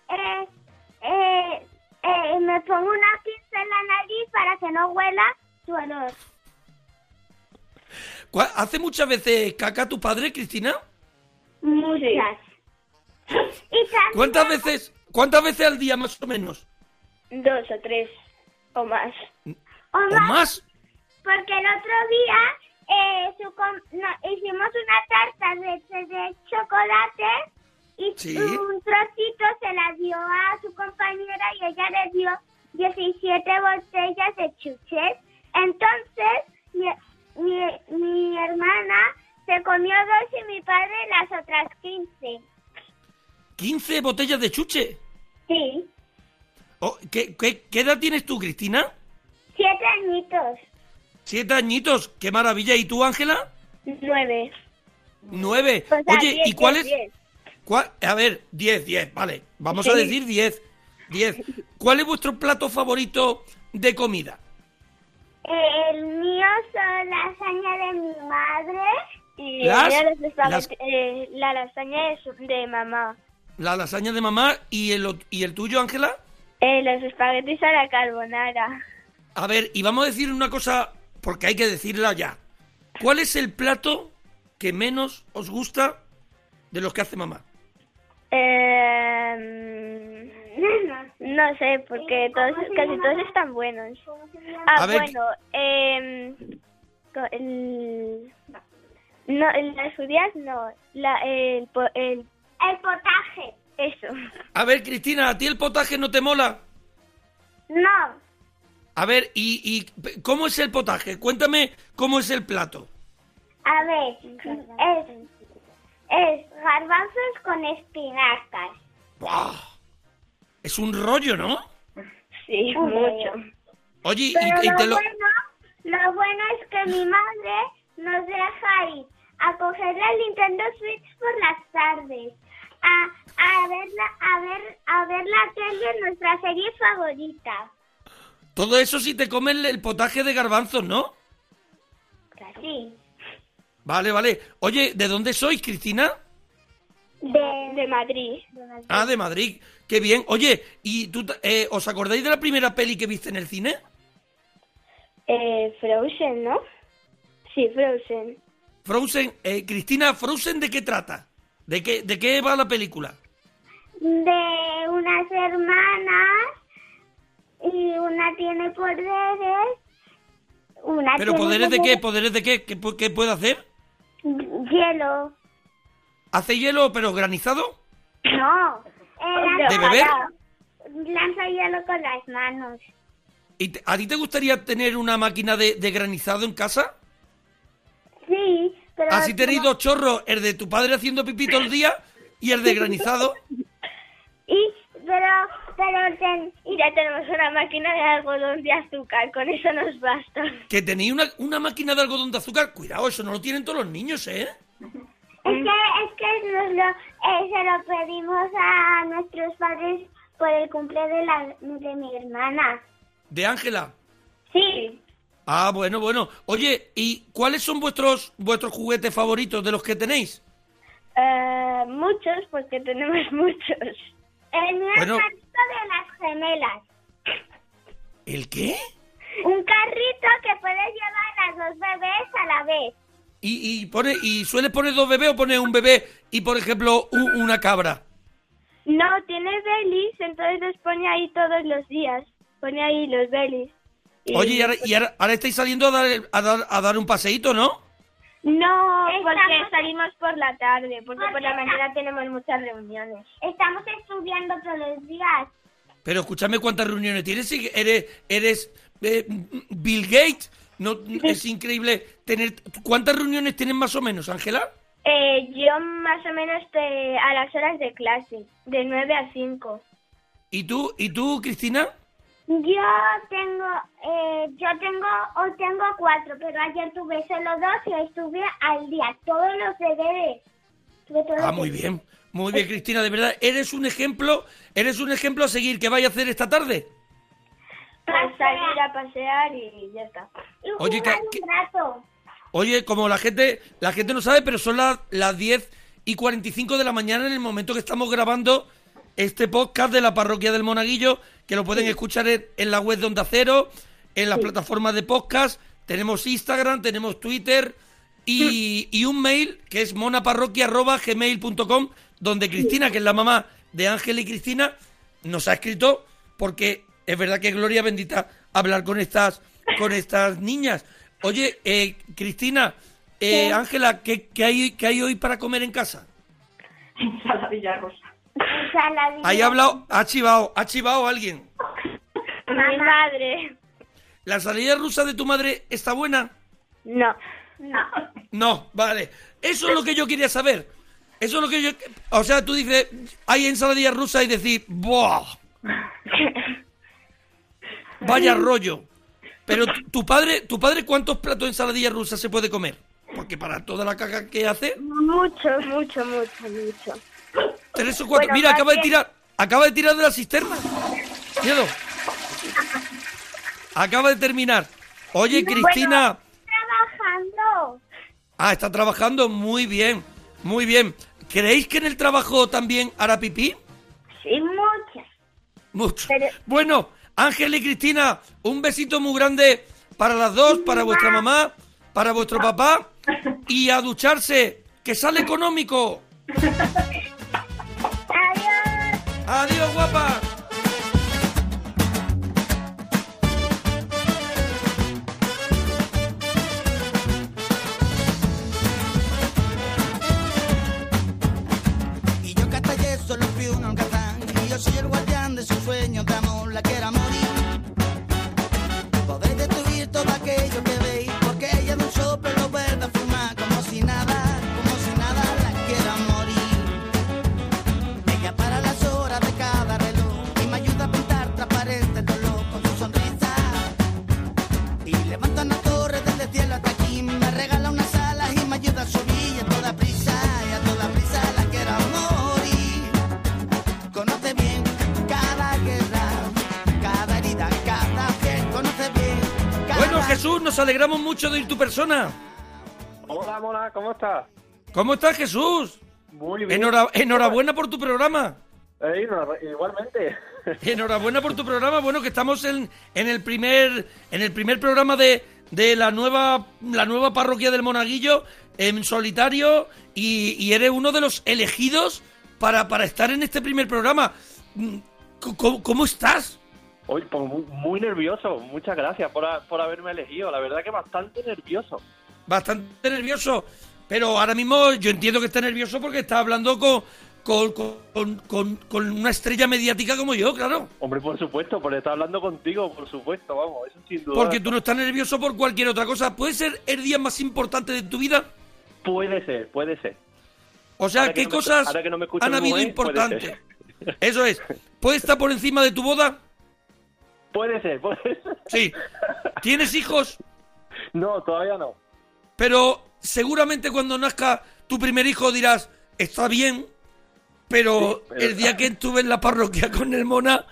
eh, eh, eh, me pongo una pinza en la nariz para que no huela su olor. ¿cua- ¿hace muchas veces caca tu padre, Cristina? Muchas. ¿Cuántas veces, cuántas veces al día más o menos? Dos o tres o más. O ¿O más, más? porque el otro día eh, su com- no, hicimos una tarta de, de chocolate y Sí. un trocito se la dio a su compañera y ella le dio 17 botellas de chuches. Entonces mi, mi, mi hermana se comió dos y mi padre las otras 15. ¿15 botellas de chuche? Sí, Oh, ¿qué, qué, qué edad tienes tú, Cristina? siete añitos. Siete añitos, qué maravilla. ¿Y tú, Ángela? Nueve. Nueve. Oye, diez, ¿y cuál diez, es? diez. cuál- a ver, diez, diez, vale. Vamos a decir diez. Diez. ¿Cuál es vuestro plato favorito de comida? El mío son lasaña de mi madre y Las- espagueti- las- eh, la lasaña de, su- de mamá. La lasaña de mamá y el, y el tuyo, Ángela. Eh, los espaguetis a la carbonara. A ver, y vamos a decir una cosa, porque hay que decirla ya. ¿Cuál es el plato que menos os gusta de los que hace mamá? Eh, no sé, porque todos, casi todos están buenos. Ah, A ver, bueno, eh, el, no, las judías no, la, el, el, El potaje. eso. A ver, Cristina, ¿a ti el potaje no te mola? No. A ver, ¿y, y cómo es el potaje? Cuéntame cómo es el plato. A ver, es, es garbanzos con espinacas. ¡Buah! Es un rollo, ¿no? Sí, mucho. Oye, Pero y, te lo... bueno, lo bueno es que mi madre nos deja ir a coger la Nintendo Switch por las tardes, a, a, ver, la, a, ver, a ver la tele, nuestra serie favorita. Todo eso si te comes el potaje de garbanzos, ¿no? Sí. Vale, vale. Oye, ¿de dónde sois, Cristina? De, de Madrid. Ah, de Madrid. Qué bien. Oye, ¿y tú, eh, os acordáis de la primera peli que viste en el cine? Eh, Frozen, ¿no? Sí, Frozen. Frozen. Eh, Cristina, ¿Frozen de qué trata? ¿De qué, ¿De qué va la película? De unas hermanas y una tiene poderes. Una ¿Pero tiene poderes de qué? ¿Poderes de qué? ¿Qué, qué puede hacer? Hielo. ¿Hace hielo pero granizado? No. Eh, ¿De beber? Lanza hielo con las manos. ¿Y te- ¿A ti te gustaría tener una máquina de, de granizado en casa? Sí, pero... Así tenéis dos chorros, el de tu padre haciendo pipí todo el día y el de granizado. Y, pero, pero ten- Y ya tenemos una máquina de algodón de azúcar, con eso nos basta. Que tenéis una, una máquina de algodón de azúcar. Cuidado, eso no lo tienen todos los niños, ¿eh? Es que, es que nos lo, eh, se lo pedimos a nuestros padres por el cumple de, la, de mi hermana. De Ángela. Sí. Ah, bueno, bueno. Oye, ¿y cuáles son vuestros vuestros juguetes favoritos de los que tenéis? Eh, muchos, porque tenemos muchos. El mío Bueno. carrito de las gemelas. ¿El qué? Un carrito que puedes llevar a los dos bebés a la vez. ¿Y, y pone y sueles poner dos bebés o pones un bebé y, por ejemplo, u- una cabra? No, tiene belis, entonces los pone ahí todos los días. Pone ahí los belis. Oye, y ahora, y ahora- ahora estáis saliendo a dar, a, dar, a dar un paseíto, ¿no? No, porque Estamos- salimos por la tarde, porque por la mañana tenemos muchas reuniones. Estamos estudiando todos los días. Pero escúchame cuántas reuniones tienes. Si eres, eres eh, Bill Gates. No, es increíble tener... ¿Cuántas reuniones tienes más o menos, Ángela? Eh, yo más o menos te- a las horas de clase, de 9 a 5. ¿Y tú, y tú Cristina? Yo tengo, eh, yo tengo, hoy tengo cuatro, pero ayer tuve solo dos y hoy estuve al día, todos los deberes. Ah, los muy bien. Muy bien, Cristina, de verdad. Eres un ejemplo, eres un ejemplo a seguir. ¿Qué vais a hacer esta tarde? Pues salir a pasear y ya está. Y Oye, que-. Oye, como la gente, la gente no sabe, pero son las, las 10 y 45 de la mañana en el momento que estamos grabando este podcast de la parroquia del Monaguillo, que lo pueden escuchar en, en la web de Onda Cero, en las plataformas de podcast. Tenemos Instagram, tenemos Twitter y, y un mail que es monaparroquia.gmail.com, donde Cristina, que es la mamá de Ángel y Cristina, nos ha escrito porque es verdad que Gloria bendita hablar con estas con estas niñas. Oye, eh, Cristina, eh, Ángela, ¿qué, qué hay, ¿qué hay hoy para comer en casa? Ensaladilla rosa. Ahí ha hablado, ha chivado, ha chivado alguien. Mi madre. ¿La salida rusa de tu madre está buena? No. No. No, vale. Eso es lo que yo quería saber. Eso es lo que yo... O sea, tú dices, hay ensaladilla rusa y decir, ¡buah! Vaya rollo. Pero tu, tu padre, ¿tu padre cuántos platos de ensaladilla rusa se puede comer? Porque para toda la caca que hace, Mucho, mucho, mucho, mucho. Tres o cuatro. Bueno, Mira, acaba de tirar, acaba de tirar de la cisterna. Miedo. Acaba de terminar. Oye, Cristina. Trabajando. Ah, está trabajando muy bien, muy bien. ¿Creéis que en el trabajo también hará pipí? Sí, muchas. Mucho. Pero- Bueno, Ángel y Cristina, un besito muy grande para las dos, para vuestra mamá, para vuestro papá y a ducharse, que sale económico. Adiós. Guapa. Tu persona. Hola, Mona, ¿cómo estás? ¿Cómo estás, Jesús? Muy bien. Enhora- enhorabuena por tu programa. Eh, igualmente. Enhorabuena por tu programa. Bueno, que estamos en, en el primer en el primer programa de, de la nueva la nueva parroquia del Monaguillo en solitario y, y eres uno de los elegidos para, para estar en este primer programa. Mm, ¿Cómo, cómo estás? Oye, pues muy, muy nervioso. Muchas gracias por, a- por haberme elegido. La verdad que bastante nervioso. Bastante nervioso. Pero ahora mismo yo entiendo que está nervioso porque está hablando con, con, con, con- con una estrella mediática como yo, claro. Hombre, por supuesto, por estar hablando contigo, por supuesto, vamos, eso sin duda. Porque tú no estás nervioso por cualquier otra cosa. ¿Puede ser el día más importante de tu vida? Puede ser, puede ser. O sea, Ahora que ¿qué no me- cosas no han habido importantes? Eso es. ¿Puede estar por encima de tu boda? Puede ser, puede ser. Sí. ¿Tienes hijos? No, todavía no. Pero seguramente cuando nazca tu primer hijo dirás, está bien, pero, Sí, pero- el día que estuve en la parroquia con el Mona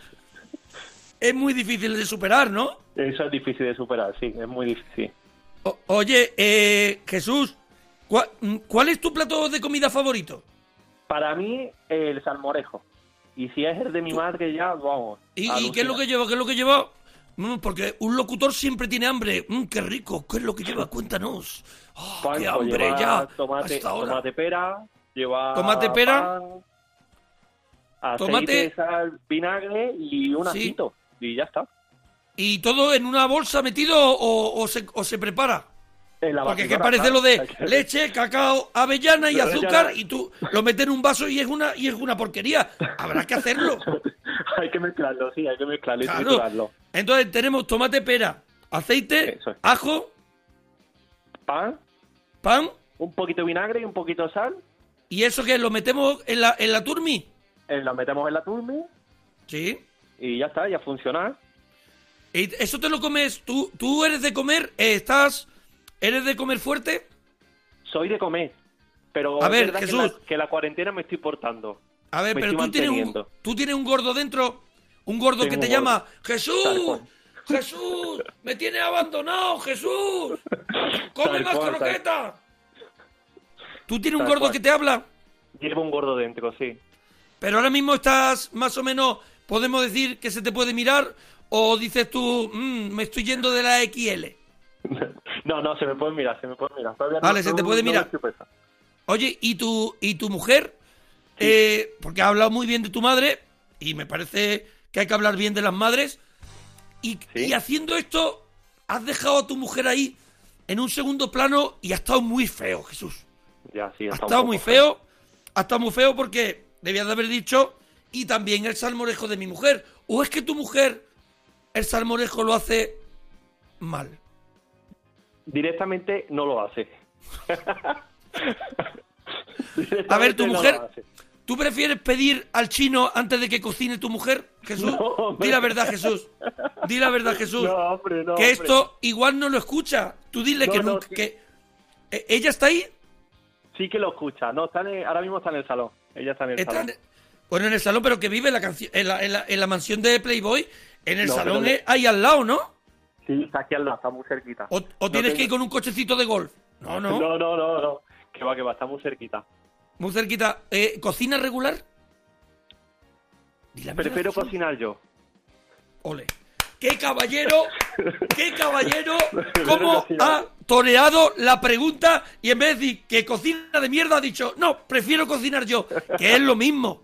es muy difícil de superar, ¿no? Eso es difícil de superar, sí, es muy difícil. O- oye, eh, Jesús, ¿cuál, ¿cuál es tu plato de comida favorito? Para mí, el salmorejo. Y si es el de mi madre ya, vamos. ¿Y, y qué es lo que lleva? ¿Qué es lo que lleva? Mm, porque un locutor siempre tiene hambre. Mm, qué rico. ¿Qué es lo que lleva? Cuéntanos. Ah, qué hambre lleva ya. Tomate, hasta ahora. tomate pera, lleva Tomate pera. pan, aceite, Tomate. sal, vinagre y un Sí. ajito. Y ya está. ¿Y todo en una bolsa metido o, o se, o se prepara? En la Porque que parece lo de leche, cacao, avellana y azúcar y tú lo metes en un vaso y es una y es una porquería. Habrá que hacerlo. hay que mezclarlo, sí, hay que mezclarlo y Claro. triturarlo. Entonces tenemos tomate pera, aceite, es. ajo, Pan, pan un poquito de vinagre y un poquito de sal. y eso que lo metemos en la en la turmi. eh, lo metemos en la turmi Sí. y ya está, ya funciona. Y eso te lo comes tú tú eres de comer, eh, estás eres de comer fuerte? Soy de comer. Pero A es ver, que Jesús. la, que la cuarentena me estoy portando. A ver, Me pero tú tienes un tú tienes un gordo dentro, un gordo Tengo que te llama Jesús. Jesús, me tienes abandonado, Jesús. Come Tal más cual, tal- croquetas. ¿Tú tienes un gordo cual. que te habla? Llevo un gordo dentro, sí. Pero ahora mismo estás más o menos, podemos decir que se te puede mirar o dices tú, "Mm, me estoy yendo de la XL. No, no, se me puede mirar, se me puede mirar. Todavía no- Vale, se te puede no mirar. Oye, ¿y tu, y tu mujer? Eh, porque ha hablado muy bien de tu madre y me parece que hay que hablar bien de las madres. Y, y haciendo esto, has dejado a tu mujer ahí en un segundo plano y ha estado muy feo, Jesús. Ya, sí, Ha estado muy feo, ha estado muy feo porque debías de haber dicho y también el salmorejo de mi mujer. ¿O es que tu mujer el salmorejo lo hace mal? Directamente no lo hace. A ver, tu no mujer. ¿tú prefieres pedir al chino antes de que cocine tu mujer, Jesús? No. Di la verdad, Jesús. Di la verdad, Jesús. No, hombre, no, que hombre. esto igual no lo escucha. Tú dile que nunca... sí. que... ¿E- ¿Ella está ahí? Sí que lo escucha. No, está en ahora mismo está en el salón. Ella está en el Está salón. en- Bueno, en el salón, pero que vive en la, en la, en la- en la mansión de Playboy. En el salón es ahí al lado, ¿no? Sí, está aquí al lado, está muy cerquita. O, o No tienes que ir con un cochecito de golf. No, no. No, no, no, no. Que va, que va, está muy cerquita. Muy cerquita. Eh, ¿Cocina regular? Prefiero cocinar yo. Ole. ¡Qué caballero! ¡Qué caballero! ¿Cómo ha toreado la pregunta y en vez de decir que cocina de mierda ha dicho, no, prefiero cocinar yo? Que es lo mismo.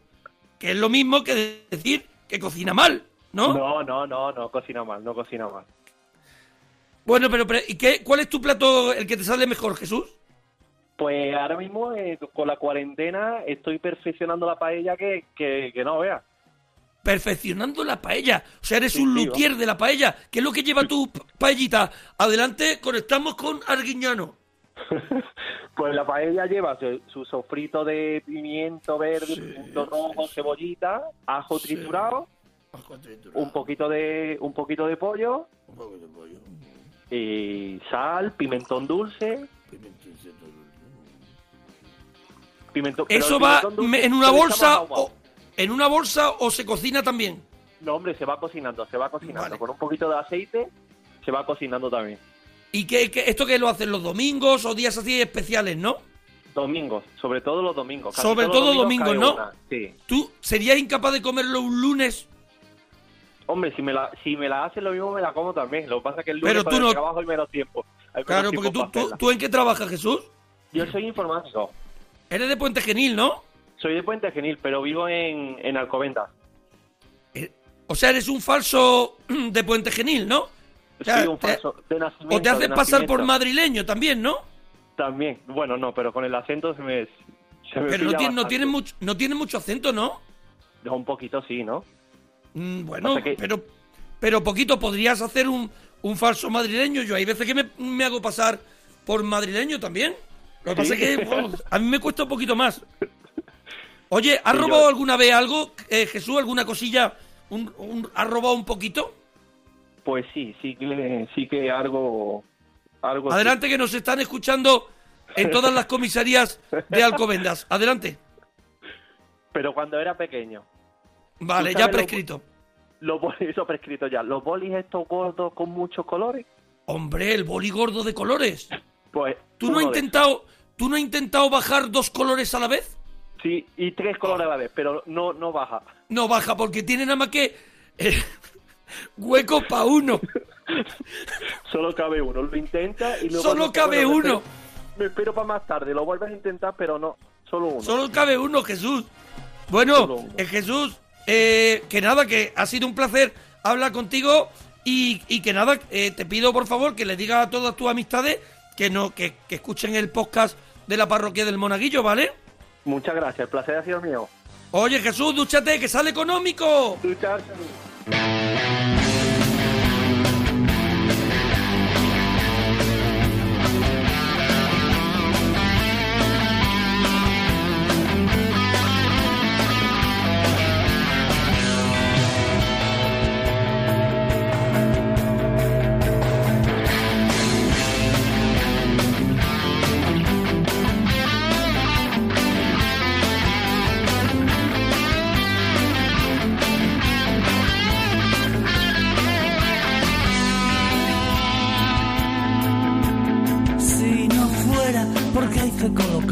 Que es lo mismo que decir que cocina mal, ¿no? No, no, no, no cocina mal, no cocina mal. Bueno, pero, pero, ¿y qué, cuál es tu plato el que te sale mejor, Jesús? Pues ahora mismo, eh, con la cuarentena, estoy perfeccionando la paella que, que, que no veas. Perfeccionando la paella. O sea, eres Sí, un sí, luthier de la paella. ¿Qué es lo que lleva tu pa- paellita? Adelante, conectamos con Arguiñano. Pues la paella lleva su, su sofrito de pimiento verde, punto rojo, cebollita, ajo triturado, un poquito de un poquito de pollo, y sal, pimentón dulce. Pimentón, ¿Eso va dulce en una bolsa o, en una bolsa o se cocina también? No, hombre, se va cocinando, se va cocinando. Con un poquito de aceite se va cocinando también. ¿Y qué, qué- esto que lo hacen los domingos o días así especiales, no? Domingos, sobre todo los domingos. Casi Sobre todo domingos, cae ¿no? una, Sí. ¿Tú serías incapaz de comerlo un lunes? Hombre, si me la si me la hacen lo mismo me la como también. Lo que pasa es que el lunes Pero para tú el no- trabajo hay menos tiempo. Hay menos Claro, tiempo porque tú, tú, en qué trabajas, Jesús? Yo soy informático. Eres de Puente Genil, ¿no? Soy de Puente Genil, pero vivo en, en Alcobendas. O sea, eres un falso de Puente Genil, ¿no? O sea, Soy un te- falso de nacimiento. o te haces pasar por madrileño también, ¿no? También. Bueno, no, pero con el acento se me, se me Pero no tiene, no, tiene mucho, no tiene mucho acento, ¿no? No, Un poquito sí, ¿no? Mm, bueno, que- pero, pero poquito podrías hacer un, un falso madrileño. Yo hay veces que me, me hago pasar por madrileño también. Lo que Sí. pasa es que a mí me cuesta un poquito más. Oye, ¿has Sí, yo- robado alguna vez algo, eh, Jesús? ¿Alguna cosilla? Un, un- ¿Has robado un poquito? Pues sí, sí que, sí que algo... algo sí. Adelante, que nos están escuchando en todas las comisarías de Alcobendas. Adelante. Pero cuando era pequeño. Vale, ¿Tú ya lo- prescrito. Los bolis, eso prescrito ya. Los bolis estos gordos con muchos colores. Hombre, el boli gordo de colores. Pues. ¿Tú no has uno intentado, tú no has intentado bajar dos colores a la vez? Sí, y tres colores a la vez, pero no, no baja. No baja porque tiene nada más que eh, hueco para uno. Solo cabe uno. Lo intenta y luego. Solo cabe bueno, me uno. espero- Me espero para más tarde. Lo vuelves a intentar, pero no. Solo uno. Solo cabe uno, Jesús. Bueno, eh, Jesús, eh, que nada, que ha sido un placer hablar contigo y, y que nada, eh, te pido por favor que le digas a todas tus amistades que no que, que escuchen el podcast de la parroquia del Monaguillo, ¿vale? Muchas gracias. El placer ha sido mío. Oye, Jesús, dúchate, que sale económico. Ducharse.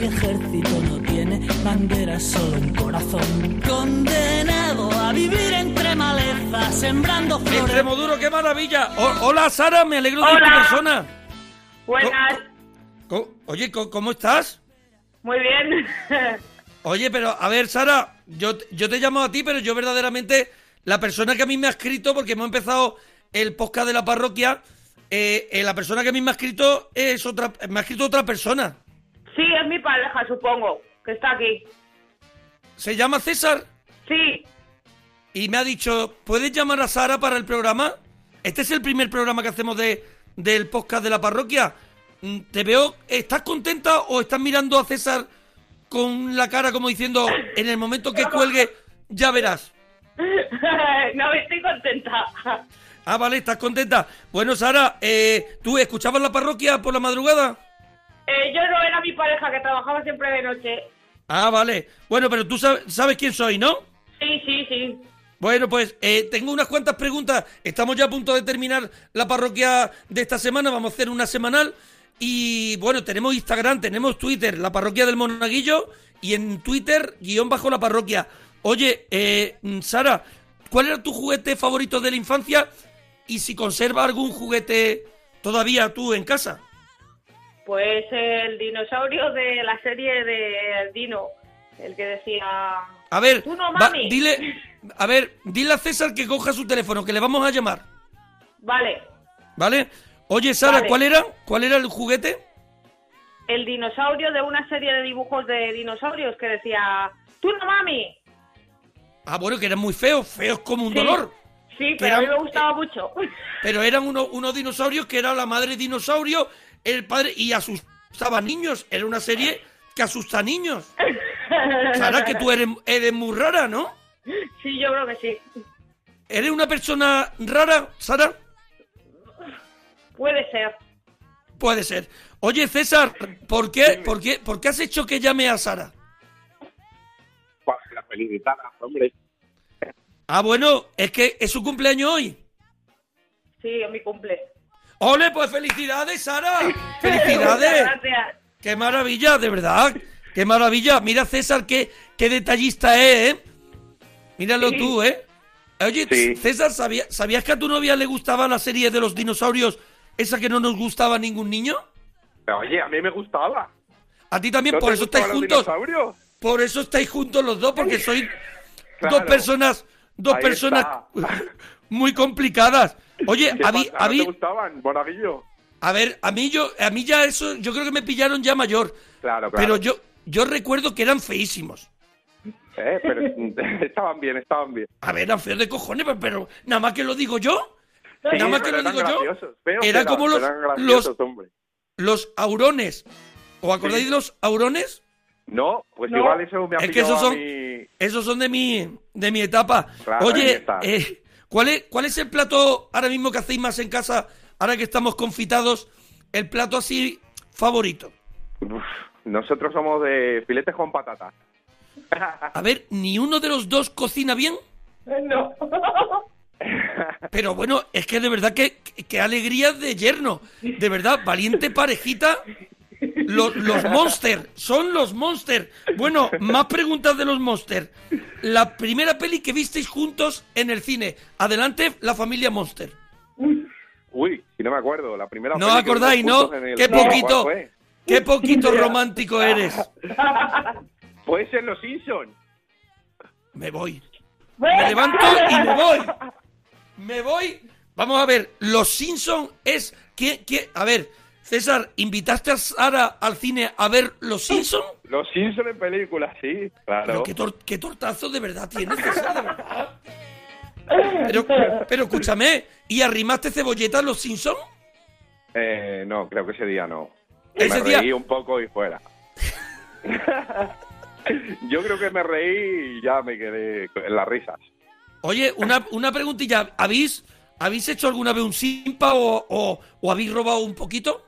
mi ejército no tiene bandera, solo un corazón condenado a vivir entre malezas, sembrando flores. Extremoduro, qué maravilla. O- hola, Sara, me alegro de tu Hola. persona. Buenas, Co- Oye, co- ¿cómo estás? muy bien. Oye, pero a ver, Sara, yo, yo te llamo a ti, pero yo verdaderamente, la persona que a mí me ha escrito, porque hemos empezado el podcast de la parroquia, eh, eh, la persona que a mí me ha escrito es otra, me ha escrito otra persona. Sí, es mi pareja, supongo, que está aquí. Se llama César Sí, y me ha dicho, ¿puedes llamar a Sara para el programa? este es el primer programa que hacemos de, del podcast de la parroquia. Mm, Te veo, ¿estás contenta o estás mirando a César con la cara como diciendo, en el momento que cuelgue, ya verás? no, estoy contenta. Ah, vale, estás contenta. Bueno, Sara, eh, ¿tú escuchabas la parroquia por la madrugada? Eh, yo no era mi pareja que trabajaba siempre de noche. Ah, vale. Bueno, pero tú sabes, sabes quién soy, ¿no? Sí, sí, sí. Bueno, pues eh, tengo unas cuantas preguntas. Estamos ya a punto de terminar la parroquia de esta semana. Vamos a hacer una semanal. Y bueno, tenemos Instagram, tenemos Twitter, la parroquia del Monaguillo. Y en Twitter, guion bajo la parroquia. Oye, eh, Sara, ¿cuál era tu juguete favorito de la infancia? Y si conserva algún juguete todavía tú en casa. Pues el dinosaurio de la serie de Dino, el que decía... A ver, va, dile, a ver, dile a César que coja su teléfono, que le vamos a llamar, Vale, ¿vale? Oye, Sara, Vale. ¿cuál era? ¿Cuál era el juguete? el dinosaurio de una serie de dibujos de dinosaurios que decía... ¡Tú no, mami! Ah, bueno, que eran muy feos, feos como un Sí. dolor. Sí, pero a mí me gustaba mucho. Pero eran uno- unos dinosaurios que era la madre dinosaurio, el padre, y asustaba niños. Era una serie que asusta a niños. Sara, que tú eres, eres muy rara, ¿no? Sí, yo creo que sí. ¿Eres una persona rara, Sara? Puede ser. Puede ser. Oye, César, ¿por qué, por qué, por qué has hecho que llame a Sara? Para que la felicitara, hombre. Ah, bueno, es que es su cumpleaños hoy. Sí, es mi cumple. ¡Ole, pues felicidades, Sara! ¡Felicidades! Gracias. ¡Qué maravilla, de verdad! ¡Qué maravilla! Mira, César, qué, qué detallista es, ¿eh? Míralo Sí. tú, ¿eh? Oye, Sí. César, ¿sabía- ¿sabías que a tu novia le gustaba la serie de los dinosaurios, esa que no nos gustaba a ningún niño? Oye, a mí me gustaba. A ti también, ¿No por eso estáis juntos. dinosaurios? Por eso estáis juntos los dos, porque sois Claro. dos personas, dos Ahí personas está. Muy complicadas. Oye, ¿Qué a mí, a ¿No mí, te gustaban, Monaguillo? a ver, a mí yo, a mí ya eso, yo creo que me pillaron ya mayor. Claro, claro. Pero yo, yo recuerdo que eran feísimos. Eh, pero estaban bien, estaban bien. A ver, eran feos de cojones, pero, pero nada más que lo digo yo. Sí, nada más que lo digo yo. graciosos, Era eran, como los, eran los, los aurones. ¿Os acordáis Sí. de los aurones? No, pues No. igual eso me ha Es que esos a son, mí. esos son de mi, de mi etapa. Claro, ahí Oye, está. eh, ¿cuál, es, ¿cuál es el plato ahora mismo que hacéis más en casa, ahora que estamos confitados? El plato así favorito. Uf, nosotros somos de filetes con patatas. A ver, ¿ni uno de los dos cocina bien? No. Pero bueno, es que de verdad que, que- que alegría de yerno. De verdad, valiente parejita. Los, los Monster, son los Monster. Bueno, más preguntas de los Monster. La primera peli que visteis juntos en el cine. Adelante, la familia Monster. Uy, si no me acuerdo, la primera No peli acordáis, ¿no? el Qué cine, ¿cuál poquito, qué poquito romántico eres. Puede ser Los Simpsons. Me voy. Me levanto y me voy. Me voy. Vamos a ver, Los Simpson es que a ver, César, ¿invitaste a Sara al cine a ver Los Simpson? Los Simpsons en películas, sí, claro. Pero qué, tor- qué tortazo de verdad tienes, César, de verdad. Pero, pero escúchame, ¿y arrimaste cebolleta a Los Simpson? Eh, no, creo que ese día no. Ese me día- reí un poco y fuera. Yo creo que me reí y ya me quedé en las risas. Oye, una, una preguntilla, ¿habéis, ¿habéis hecho alguna vez un simpa o, o- o habéis robado un poquito?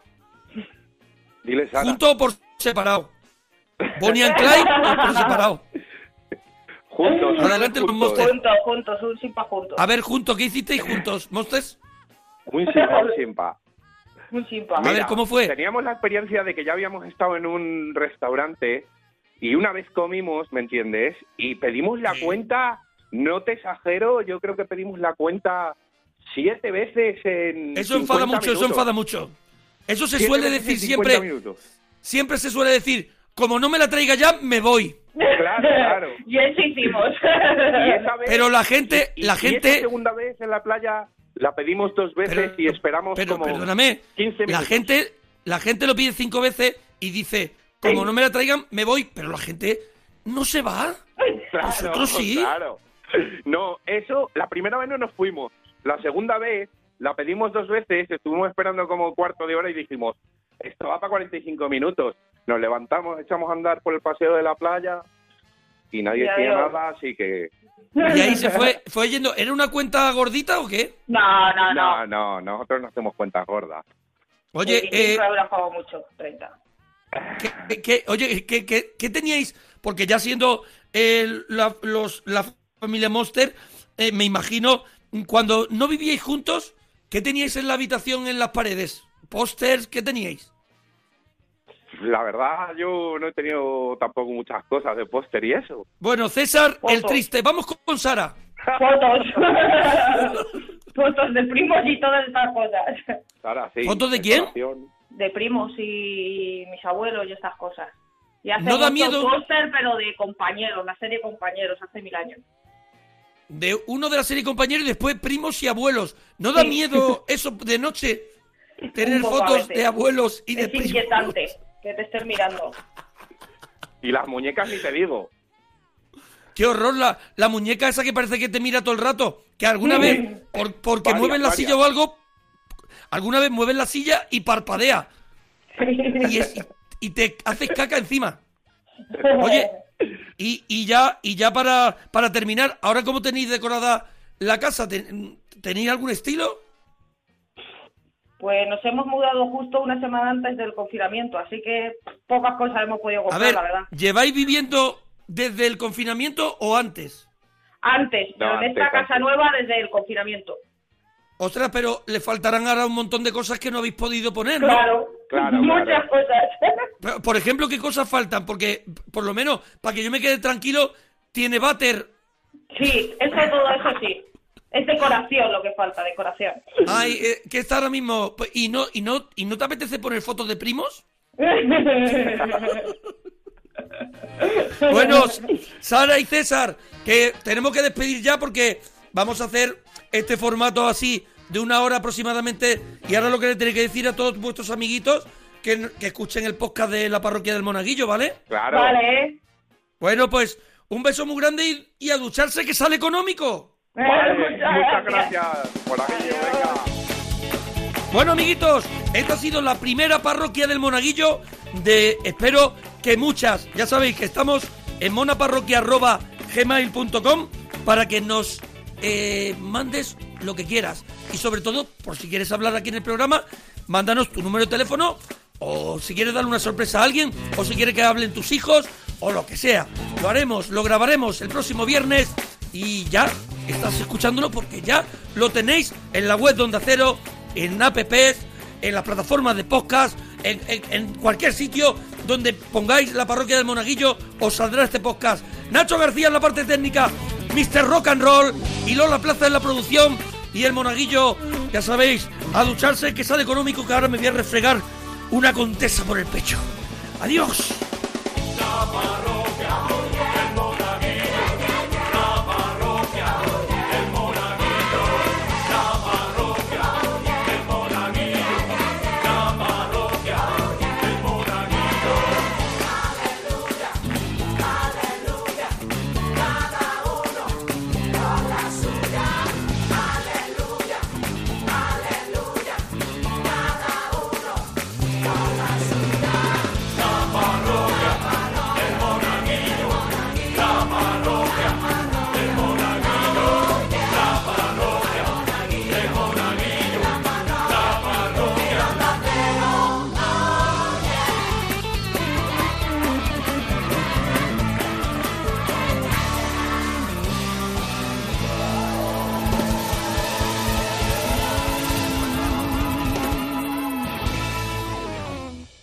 Dile, Sara. ¿Junto o por separado? ¿Bonnie and Clyde o por separado? Juntos. Adelante, los juntos. Monster. Juntos, juntos, un simpa juntos. A ver, juntos, ¿qué hicisteis juntos, Monsters? Un simpa, un simpa. Un simpa. A ver, ¿cómo fue? Teníamos la experiencia de que ya habíamos estado en un restaurante y una vez comimos, ¿me entiendes? Y pedimos la cuenta, no te exagero, yo creo que pedimos la cuenta siete veces en. Eso enfada 50 mucho, eso enfada mucho. Eso se suele decir 50 siempre, minutos. siempre se suele decir, como no me la traiga ya, me voy. Claro, claro. Y eso hicimos. Y esa vez- Pero la gente, y- la y gente, esa segunda vez en la playa la pedimos dos veces Pero- y esperamos pero como perdóname, 15 la gente, la gente lo pide cinco veces y dice, como Sí. no me la traigan, me voy. Pero la gente no se va. Claro, Nosotros sí. Claro. No, eso, la primera vez no nos fuimos. La segunda vez la pedimos dos veces, estuvimos esperando como un cuarto de hora y dijimos, esto va para 45 minutos. Nos levantamos, echamos a andar por el paseo de la playa y nadie veo. nada, así que... Y ahí se fue, fue yendo. ¿Era una cuenta gordita o qué? No, no, no. No, no, nosotros no hacemos cuentas gordas. Oye, 25 eh, euros pago mucho, 30. ¿qué, qué- oye, ¿qué, qué, qué teníais? Porque ya siendo eh, la, los, la familia Monster, eh, me imagino, cuando no vivíais juntos, ¿qué teníais en la habitación en las paredes? ¿Pósters? ¿Qué teníais? La verdad, yo no he tenido tampoco muchas cosas de póster y eso. Bueno, César, el triste. Vamos con- Sara. Fotos. Fotos de primos y todas estas cosas. Sara, sí. ¿Fotos de quién? De primos y mis abuelos y estas cosas. Y hace ¿No da miedo? póster, pero de compañeros, la serie Compañeros, hace mil años. De uno de la serie compañeros y después primos y abuelos. ¿No da Sí. miedo eso de noche? Tener fotos de abuelos y de Es primos. inquietante que te estén mirando. Y las muñecas ni te digo. Qué horror la, la muñeca esa que parece que te mira todo el rato. Que alguna vez, por, porque Varias, mueven la varias. silla o algo, alguna vez mueven la silla y parpadea. Y, es- y- y te haces caca encima. Oye, y, y ya, y ya para, para terminar, ahora cómo tenéis decorada la casa, ¿Ten- ¿tenéis algún estilo? Pues nos hemos mudado justo una semana antes del confinamiento, así que pocas cosas hemos podido A comprar, ver, la verdad. ¿lleváis viviendo desde el confinamiento o antes? Antes, No, pero en antes, esta casa nueva desde el confinamiento. Ostras, pero le faltarán ahora un montón de cosas que no habéis podido poner, ¿no? Claro, Claro, muchas claro. cosas. Pero, Por ejemplo, ¿qué cosas faltan? Porque, por lo menos, para que yo me quede tranquilo, tiene váter. sí, eso todo eso sí. Es decoración lo que falta, decoración. Ay, eh, que está ahora mismo. Pues, ¿Y no, y, no, ¿Y no te apetece poner fotos de primos? Bueno, Sara y César, que tenemos que despedir ya porque vamos a hacer este formato así de una hora aproximadamente. Y ahora lo que le tenéis que decir a todos vuestros amiguitos que, que escuchen el podcast de la parroquia del Monaguillo, ¿vale? Claro. Vale, Bueno, pues un beso muy grande y, y a ducharse que sale económico. Vale, Muchas muchas gracias. gracias. Monaguillo, venga. Bueno, amiguitos, esta ha sido la primera parroquia del Monaguillo de, espero que muchas, ya sabéis que estamos en monaparroquia.gmail.com para que nos eh, mandes lo que quieras. Y sobre todo, por si quieres hablar aquí en el programa, mándanos tu número de teléfono o si quieres darle una sorpresa a alguien o si quieres que hablen tus hijos o lo que sea. Lo haremos, lo grabaremos el próximo viernes y ya estás escuchándolo porque ya lo tenéis en la web de Onda Cero, en apps, en las plataformas de podcast, en cualquier sitio donde pongáis la parroquia del Monaguillo, os saldrá este podcast. Nacho García en la parte técnica, Mr. Rock and Roll y Lola Plaza en la producción y el monaguillo, ya sabéis, a ducharse que sale económico que ahora me voy a refregar una contesa por el pecho. Adiós.